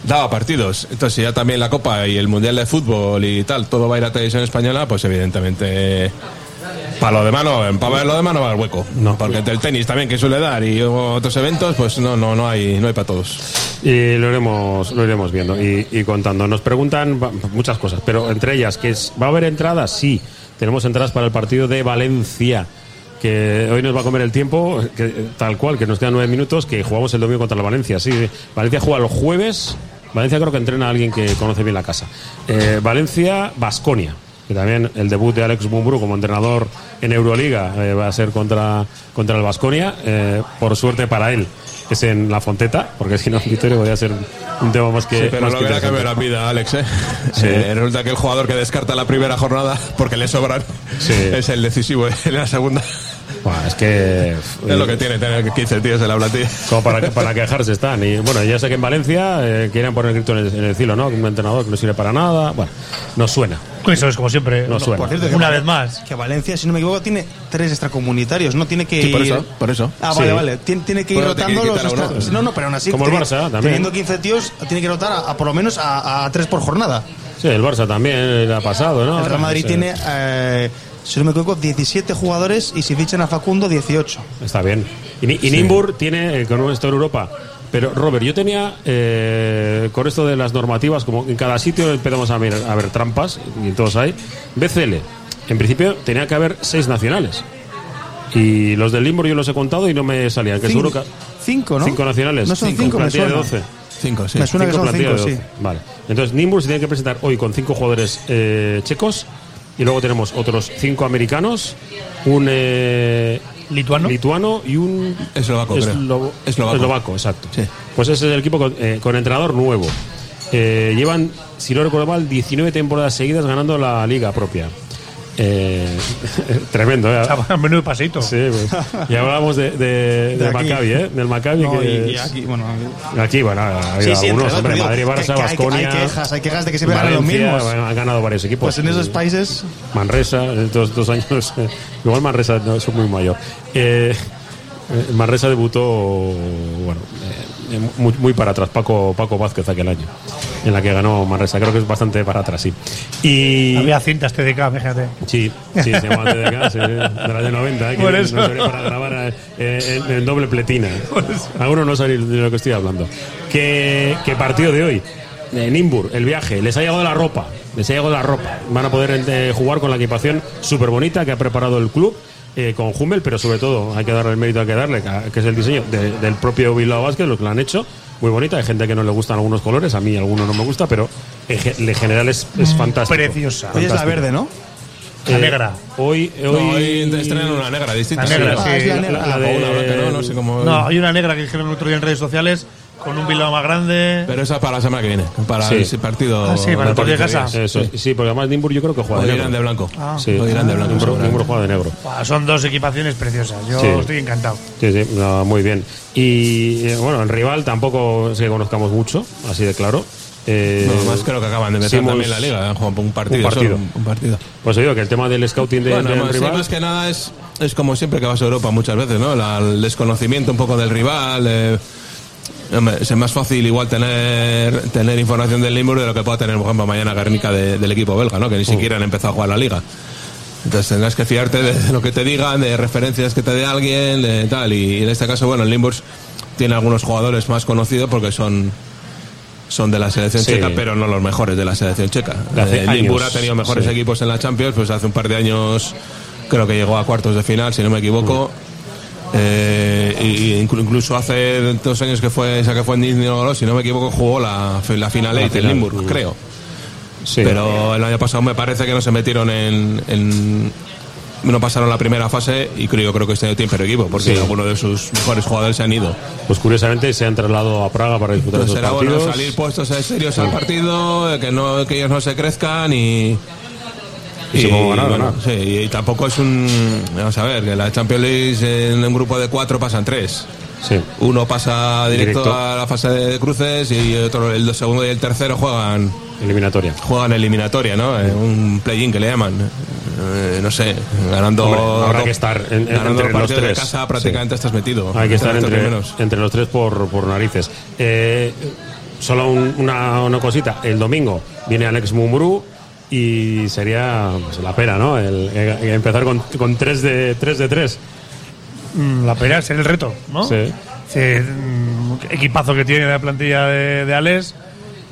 daba partidos. Entonces, ya también la Copa y el Mundial de Fútbol y tal, todo va a ir a Televisión Española, pues evidentemente... Para lo demás no, para ver lo demás no va al hueco. No. Porque entre el tenis también que suele dar y otros eventos, pues no, no, no hay, no hay para todos. Y lo iremos, lo iremos viendo y, y contando. Nos preguntan muchas cosas, pero entre ellas, que es, ¿va a haber entradas? Sí, tenemos entradas para el partido de Valencia, que hoy nos va a comer el tiempo, tal cual, que nos quedan nueve minutos, que jugamos el domingo contra el Valencia. Sí, Valencia juega los jueves. Valencia creo que entrena a alguien que conoce bien la casa. Eh, Valencia, Basconia. Que también el debut de Alex Bumbru como entrenador en Euroliga eh, va a ser contra, contra el Basconia. por suerte para él es en la Fonteta, porque si no, Vitorio podría ser un tema más que. Sí, pero más no que hubiera cambiado la vida, Alex. ¿eh? Sí. Eh, resulta que el jugador que descarta la primera jornada porque le sobran es el decisivo en la segunda. Es que. Es lo que tiene tener 15 tíos en la plantilla. Como para, para quejarse están. Y bueno, ya sé que en Valencia eh, quieren poner grito en el, en el cielo, ¿no? Un entrenador que no sirve para nada. Bueno, nos suena. Eso es como siempre. No suena. Por cierto, que Una Val- vez más. Que Valencia, si no me equivoco, tiene tres extracomunitarios. No tiene que Sí, por ir- eso, por eso. Ah, Sí. vale, vale. Tiene, tiene que ir Bueno, rotando que los quitar a uno. extra- No, no, pero aún así. Como el Barça, también. Teniendo 15 tíos, tiene que rotar a, a por lo menos a, a tres por jornada. Sí, el Barça también le ha pasado, ¿no? el Real Madrid Sí. tiene, eh, si no me equivoco, 17 jugadores y si fichan a Facundo, 18. Está bien. Y, y Nimbur tiene, eh, con esto en Europa. Pero, Robert, yo tenía, eh, con esto de las normativas, como en cada sitio empezamos a ver, a ver trampas, y todos hay. BCL, en principio tenía que haber seis nacionales. Y los del Nimbur yo los he contado y no me salían. Que Cinco- seguro que. cinco, ¿no? Cinco nacionales. No son cinco, me plantilla de suena. 12. Cinco, sí. Me suena que son plantilla cinco, de sí. 12. Vale. Entonces, Nimbur se tiene que presentar hoy con cinco jugadores eh, checos. Y luego tenemos otros cinco americanos, un eh, lituano, lituano y un Eslovaco, eslo- Eslovaco. eslovaco, exacto. Pues ese es el equipo con, eh, con entrenador nuevo. Eh, llevan, si no recuerdo mal, 19 temporadas seguidas ganando la liga propia. Eh, tremendo, ¿eh? Menudo paseito. Sí, pues. Y hablábamos de, de- De del. Maccabi, ¿eh? Del Maccabi No, que y- y es- aquí, bueno, Aquí, bueno, ha habido Sí, sí, algunos, hombre, Madrid, Barça, que hay- hay quejas, hay quejas de que siempre ganan los mismos. bueno, han ganado varios equipos. Pues en esos países. Manresa, en dos, dos años. eh, igual Manresa no es muy mayor. Eh, eh, Manresa debutó, bueno, eh, eh, muy, muy para atrás, Paco, Paco Vázquez aquel año, en la que ganó Manresa. Creo que es bastante para atrás, sí. Y. Había cintas TDK, fíjate. Sí, sí, se llama TDK, sí, de las de 90, eh, que Por no eso. servía para grabar eh, en, en doble pletina. Algunos no saben de lo que estoy hablando. ¿Qué, qué partido de hoy? En Nimbur, el viaje, les ha llegado la ropa, les ha llegado la ropa. Van a poder eh, jugar con la equipación súper bonita que ha preparado el club. eh, con Hummel, pero sobre todo hay que darle el mérito, hay que darle, que es el diseño de- del propio Bilbao Basket, lo que lo han hecho, muy bonita. Hay gente que no le gustan algunos colores, a mí algunos no me gusta, pero en ge- en general es, es fantástico. Preciosa. Hoy es la Fantástico. verde, ¿no? La Eh, negra. Hoy, hoy, No, hoy estrenan una negra distinta. La negra, Sí. sí. Ah, es la La, negra. la Ah, de o una blanca, ¿no? No sé cómo. No, hay una negra que dijeron el otro día en redes sociales con un Bilbao más grande. Pero esa para la semana que viene, para Sí. ese partido. Ah, sí, para el partido de casa. Eso, sí, porque además Nimbur yo creo que juega de irán negro. de blanco. Ah. Sí, Hoy irán de blanco, Nimbur. Nimbur juega de negro. Son dos equipaciones preciosas. Yo Sí. estoy encantado. Sí, sí, no, muy bien. Y eh, bueno, el rival tampoco es que conozcamos mucho, así de claro. Eh, No, más creo que acaban de empezar Simons- también la liga. Han jugado un partido. Un partido. solo, un partido. Pues oído que el tema del scouting de, Bueno, del más, sí, rival. más que nada es, es como siempre que vas a Europa muchas veces, ¿no? La- el desconocimiento un poco del rival. eh, es más fácil igual tener tener información del Limburg de lo que pueda tener, por ejemplo, mañana Guernica de- del equipo belga, ¿no? Que ni siquiera han empezado a jugar la liga. Entonces tendrás que fiarte de lo que te digan, de referencias que te dé alguien, de tal. Y en este caso, bueno, el Limburg tiene algunos jugadores más conocidos porque son son de la selección Sí. checa, pero no los mejores de la selección checa. Eh, Limburg ha tenido mejores sí. equipos en la Champions, pues hace un par de años creo que llegó a cuartos de final, si no me equivoco. Eh, y, incluso hace dos años que fue esa que fue en Disney, si no me equivoco, jugó la, la final La 8 en Limburg, mm. creo. Sí. Pero el año pasado me parece que no se metieron en, en- no pasaron la primera fase y creo, yo creo que este año tiene pero equipo porque Sí. algunos de sus mejores jugadores se han ido. Pues curiosamente se han trasladado a Praga para disputar Entonces esos será bueno partidos. salir puestos serios al partido, que no que ellos no se crezcan y Y supongo ganar, bueno, ganar. sí, y tampoco es un vamos a ver, que la Champions League en un grupo de cuatro pasan tres. Sí. Uno pasa directo, Directo. a la fase de cruces y otro, el segundo y el tercero juegan eliminatoria. Juegan eliminatoria, ¿no? Eh, un play-in que le llaman. Eh, no sé, ganando Hombre, habrá que estar en- ganando entre los partidos de tres. casa prácticamente estás metido. Hay que estar Entre primeros. entre los tres por, por narices. Eh, solo un- una, una cosita. El domingo viene Alex Mumbrú y sería pues, la pena, ¿no? El, el empezar con, con 3 de 3 de 3. Mm, La pelea es el reto, ¿no? Sí. Sí, mm, equipazo que tiene la plantilla de, de Alex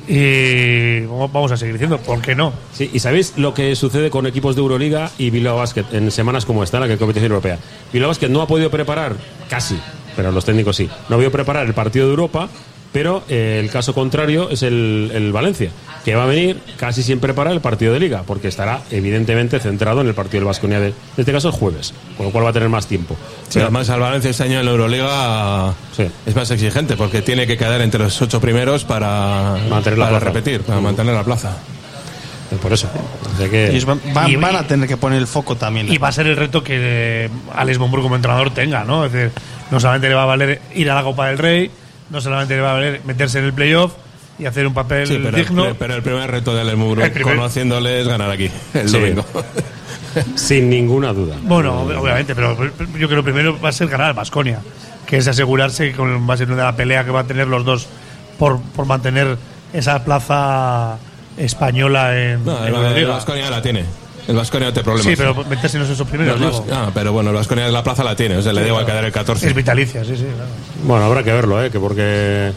y vamos a seguir diciendo, ¿por qué no? Sí, y sabéis lo que sucede con equipos de Euroliga y Bilbao Basket en semanas como esta, la que es competición europea. Bilbao Basket no ha podido preparar, casi, pero los técnicos sí, no ha podido preparar el partido de Europa, pero eh, el caso contrario es el, el Valencia, que va a venir casi sin preparar el partido de Liga, porque estará evidentemente centrado en el partido del Vasconia de, en este caso el jueves, con lo cual va a tener más tiempo. Sí, además al Valencia este año en la Euroliga es más exigente porque tiene que quedar entre los ocho primeros para, Mantener la para plaza. repetir, para mantener la plaza. Por eso. que- Ellos van, van- Y- van a tener que poner el foco también. Y va a ser el reto que eh, Alex Monburg como entrenador tenga, ¿no? Es decir, no solamente le va a valer ir a la Copa del Rey, no solamente le va a valer meterse en el playoff y hacer un papel Sí, pero, digno. pero el primer reto de primer- conociéndole, es ganar aquí el Sí. domingo. Sin ninguna duda. Bueno, ob- obviamente, pero yo creo que lo primero va a ser ganar al Basconia, que es asegurarse que con va a ser una la pelea que van a tener los dos por, por mantener esa plaza española en, No, en la tiene. El Vasconia no te problemas. Sí, pero meterse en esos primeros. Digo. ah, pero bueno, el Vasconia de la plaza la tiene, o sea, le Sí, igual claro. quedar el 14. Es vitalicia, sí, sí. claro. Bueno, habrá que verlo, ¿eh? Que porque.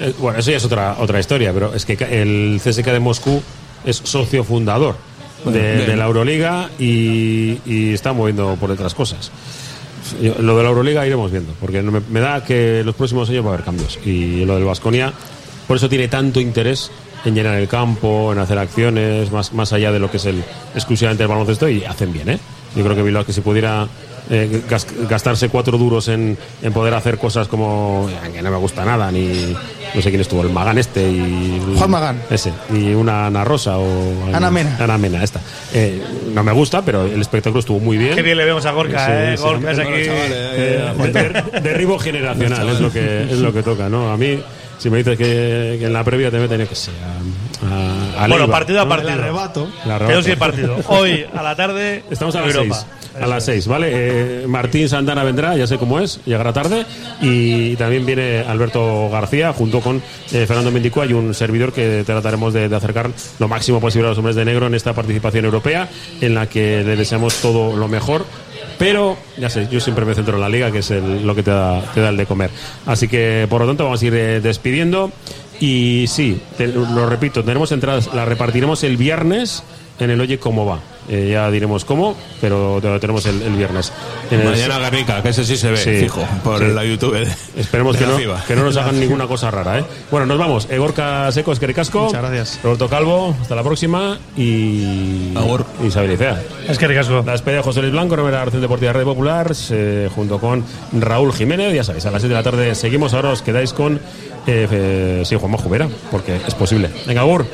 eh, bueno, eso ya es otra, otra historia, pero es que el CSK de Moscú es socio fundador Bueno, de, la Euroliga y, y está moviendo por otras cosas. Yo- lo de la Euroliga iremos viendo, porque no me, me da que los próximos años va a haber cambios. Y lo del Vasconia, por eso tiene tanto interés en llenar el campo, en hacer acciones, más, más allá de lo que es el exclusivamente el baloncesto, y hacen bien, ¿eh? Yo creo que Bilbao que si pudiera eh, gas- gastarse cuatro duros en, en poder hacer cosas como que no me gusta nada, ni no sé quién estuvo, el Magán este y Juan Magán. ese, y una Ana Rosa o Ana Mena. Ana Mena, esta. Eh, no me gusta, pero el espectáculo estuvo muy bien. Qué bien le vemos a Gorka, Sí, ¿eh? sí, Gorka es aquí. Eh, de- de- derribo generacional es lo que es lo que toca, ¿no? A mí si me dices que, que en la previa te meten que sé a, a- Bueno, Leiva, partido a ¿no? partido. El arrebato. El arrebato. Ir partido. Hoy a la tarde. Estamos a las Europa. seis. A las seis, ¿vale? Eh, Martín Santana vendrá, ya sé cómo es, llegará tarde. Y también viene Alberto García junto con eh, Fernando Mendicua y un servidor que trataremos de, de acercar lo máximo posible a los hombres de negro en esta participación europea, en la que le deseamos todo lo mejor. Pero, ya sé, yo siempre me centro en la liga, que es el- lo que te da, te da el de comer. Así que, por lo tanto, vamos a ir eh, despidiendo. Y sí, lo repito, tenemos entradas, las repartiremos el viernes en el Oye Cómo Va. Eh, ya diremos cómo, pero te- lo tenemos el, el viernes. En el- Mañana Guernica, que ese sí se ve, Sí, fijo, por sí. la YouTube. de- Esperemos de que la no, que no nos hagan ninguna cosa rara. ¿eh? Bueno, nos vamos. Egorca Secos, Quericasco. Muchas gracias. Roberto Calvo, hasta la próxima. Y. Isabel Icea. Es que ricasco. La despedida de José Luis Blanco, nombre de la Red Deportiva Red Popular, eh, junto con Raúl Jiménez. Ya sabéis, a las 7 de la tarde seguimos. Ahora os quedáis con. Eh, eh, sí, Juanma Jubera, porque es posible. Venga, Agur.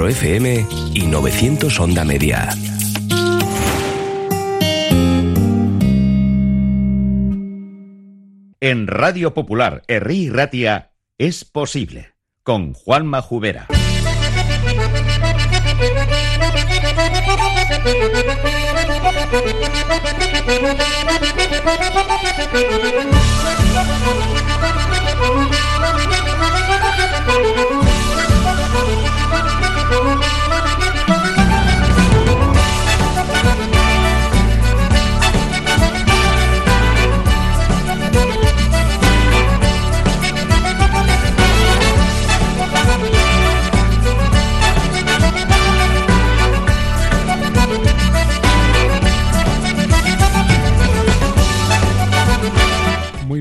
100.4 FM y 900 Onda Media. En Radio Popular, Herri Ratia, es posible. Con Juanma Jubera.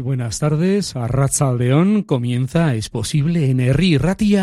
buenas tardes. A Ratzaldeón comienza Es posible en Herri Ratia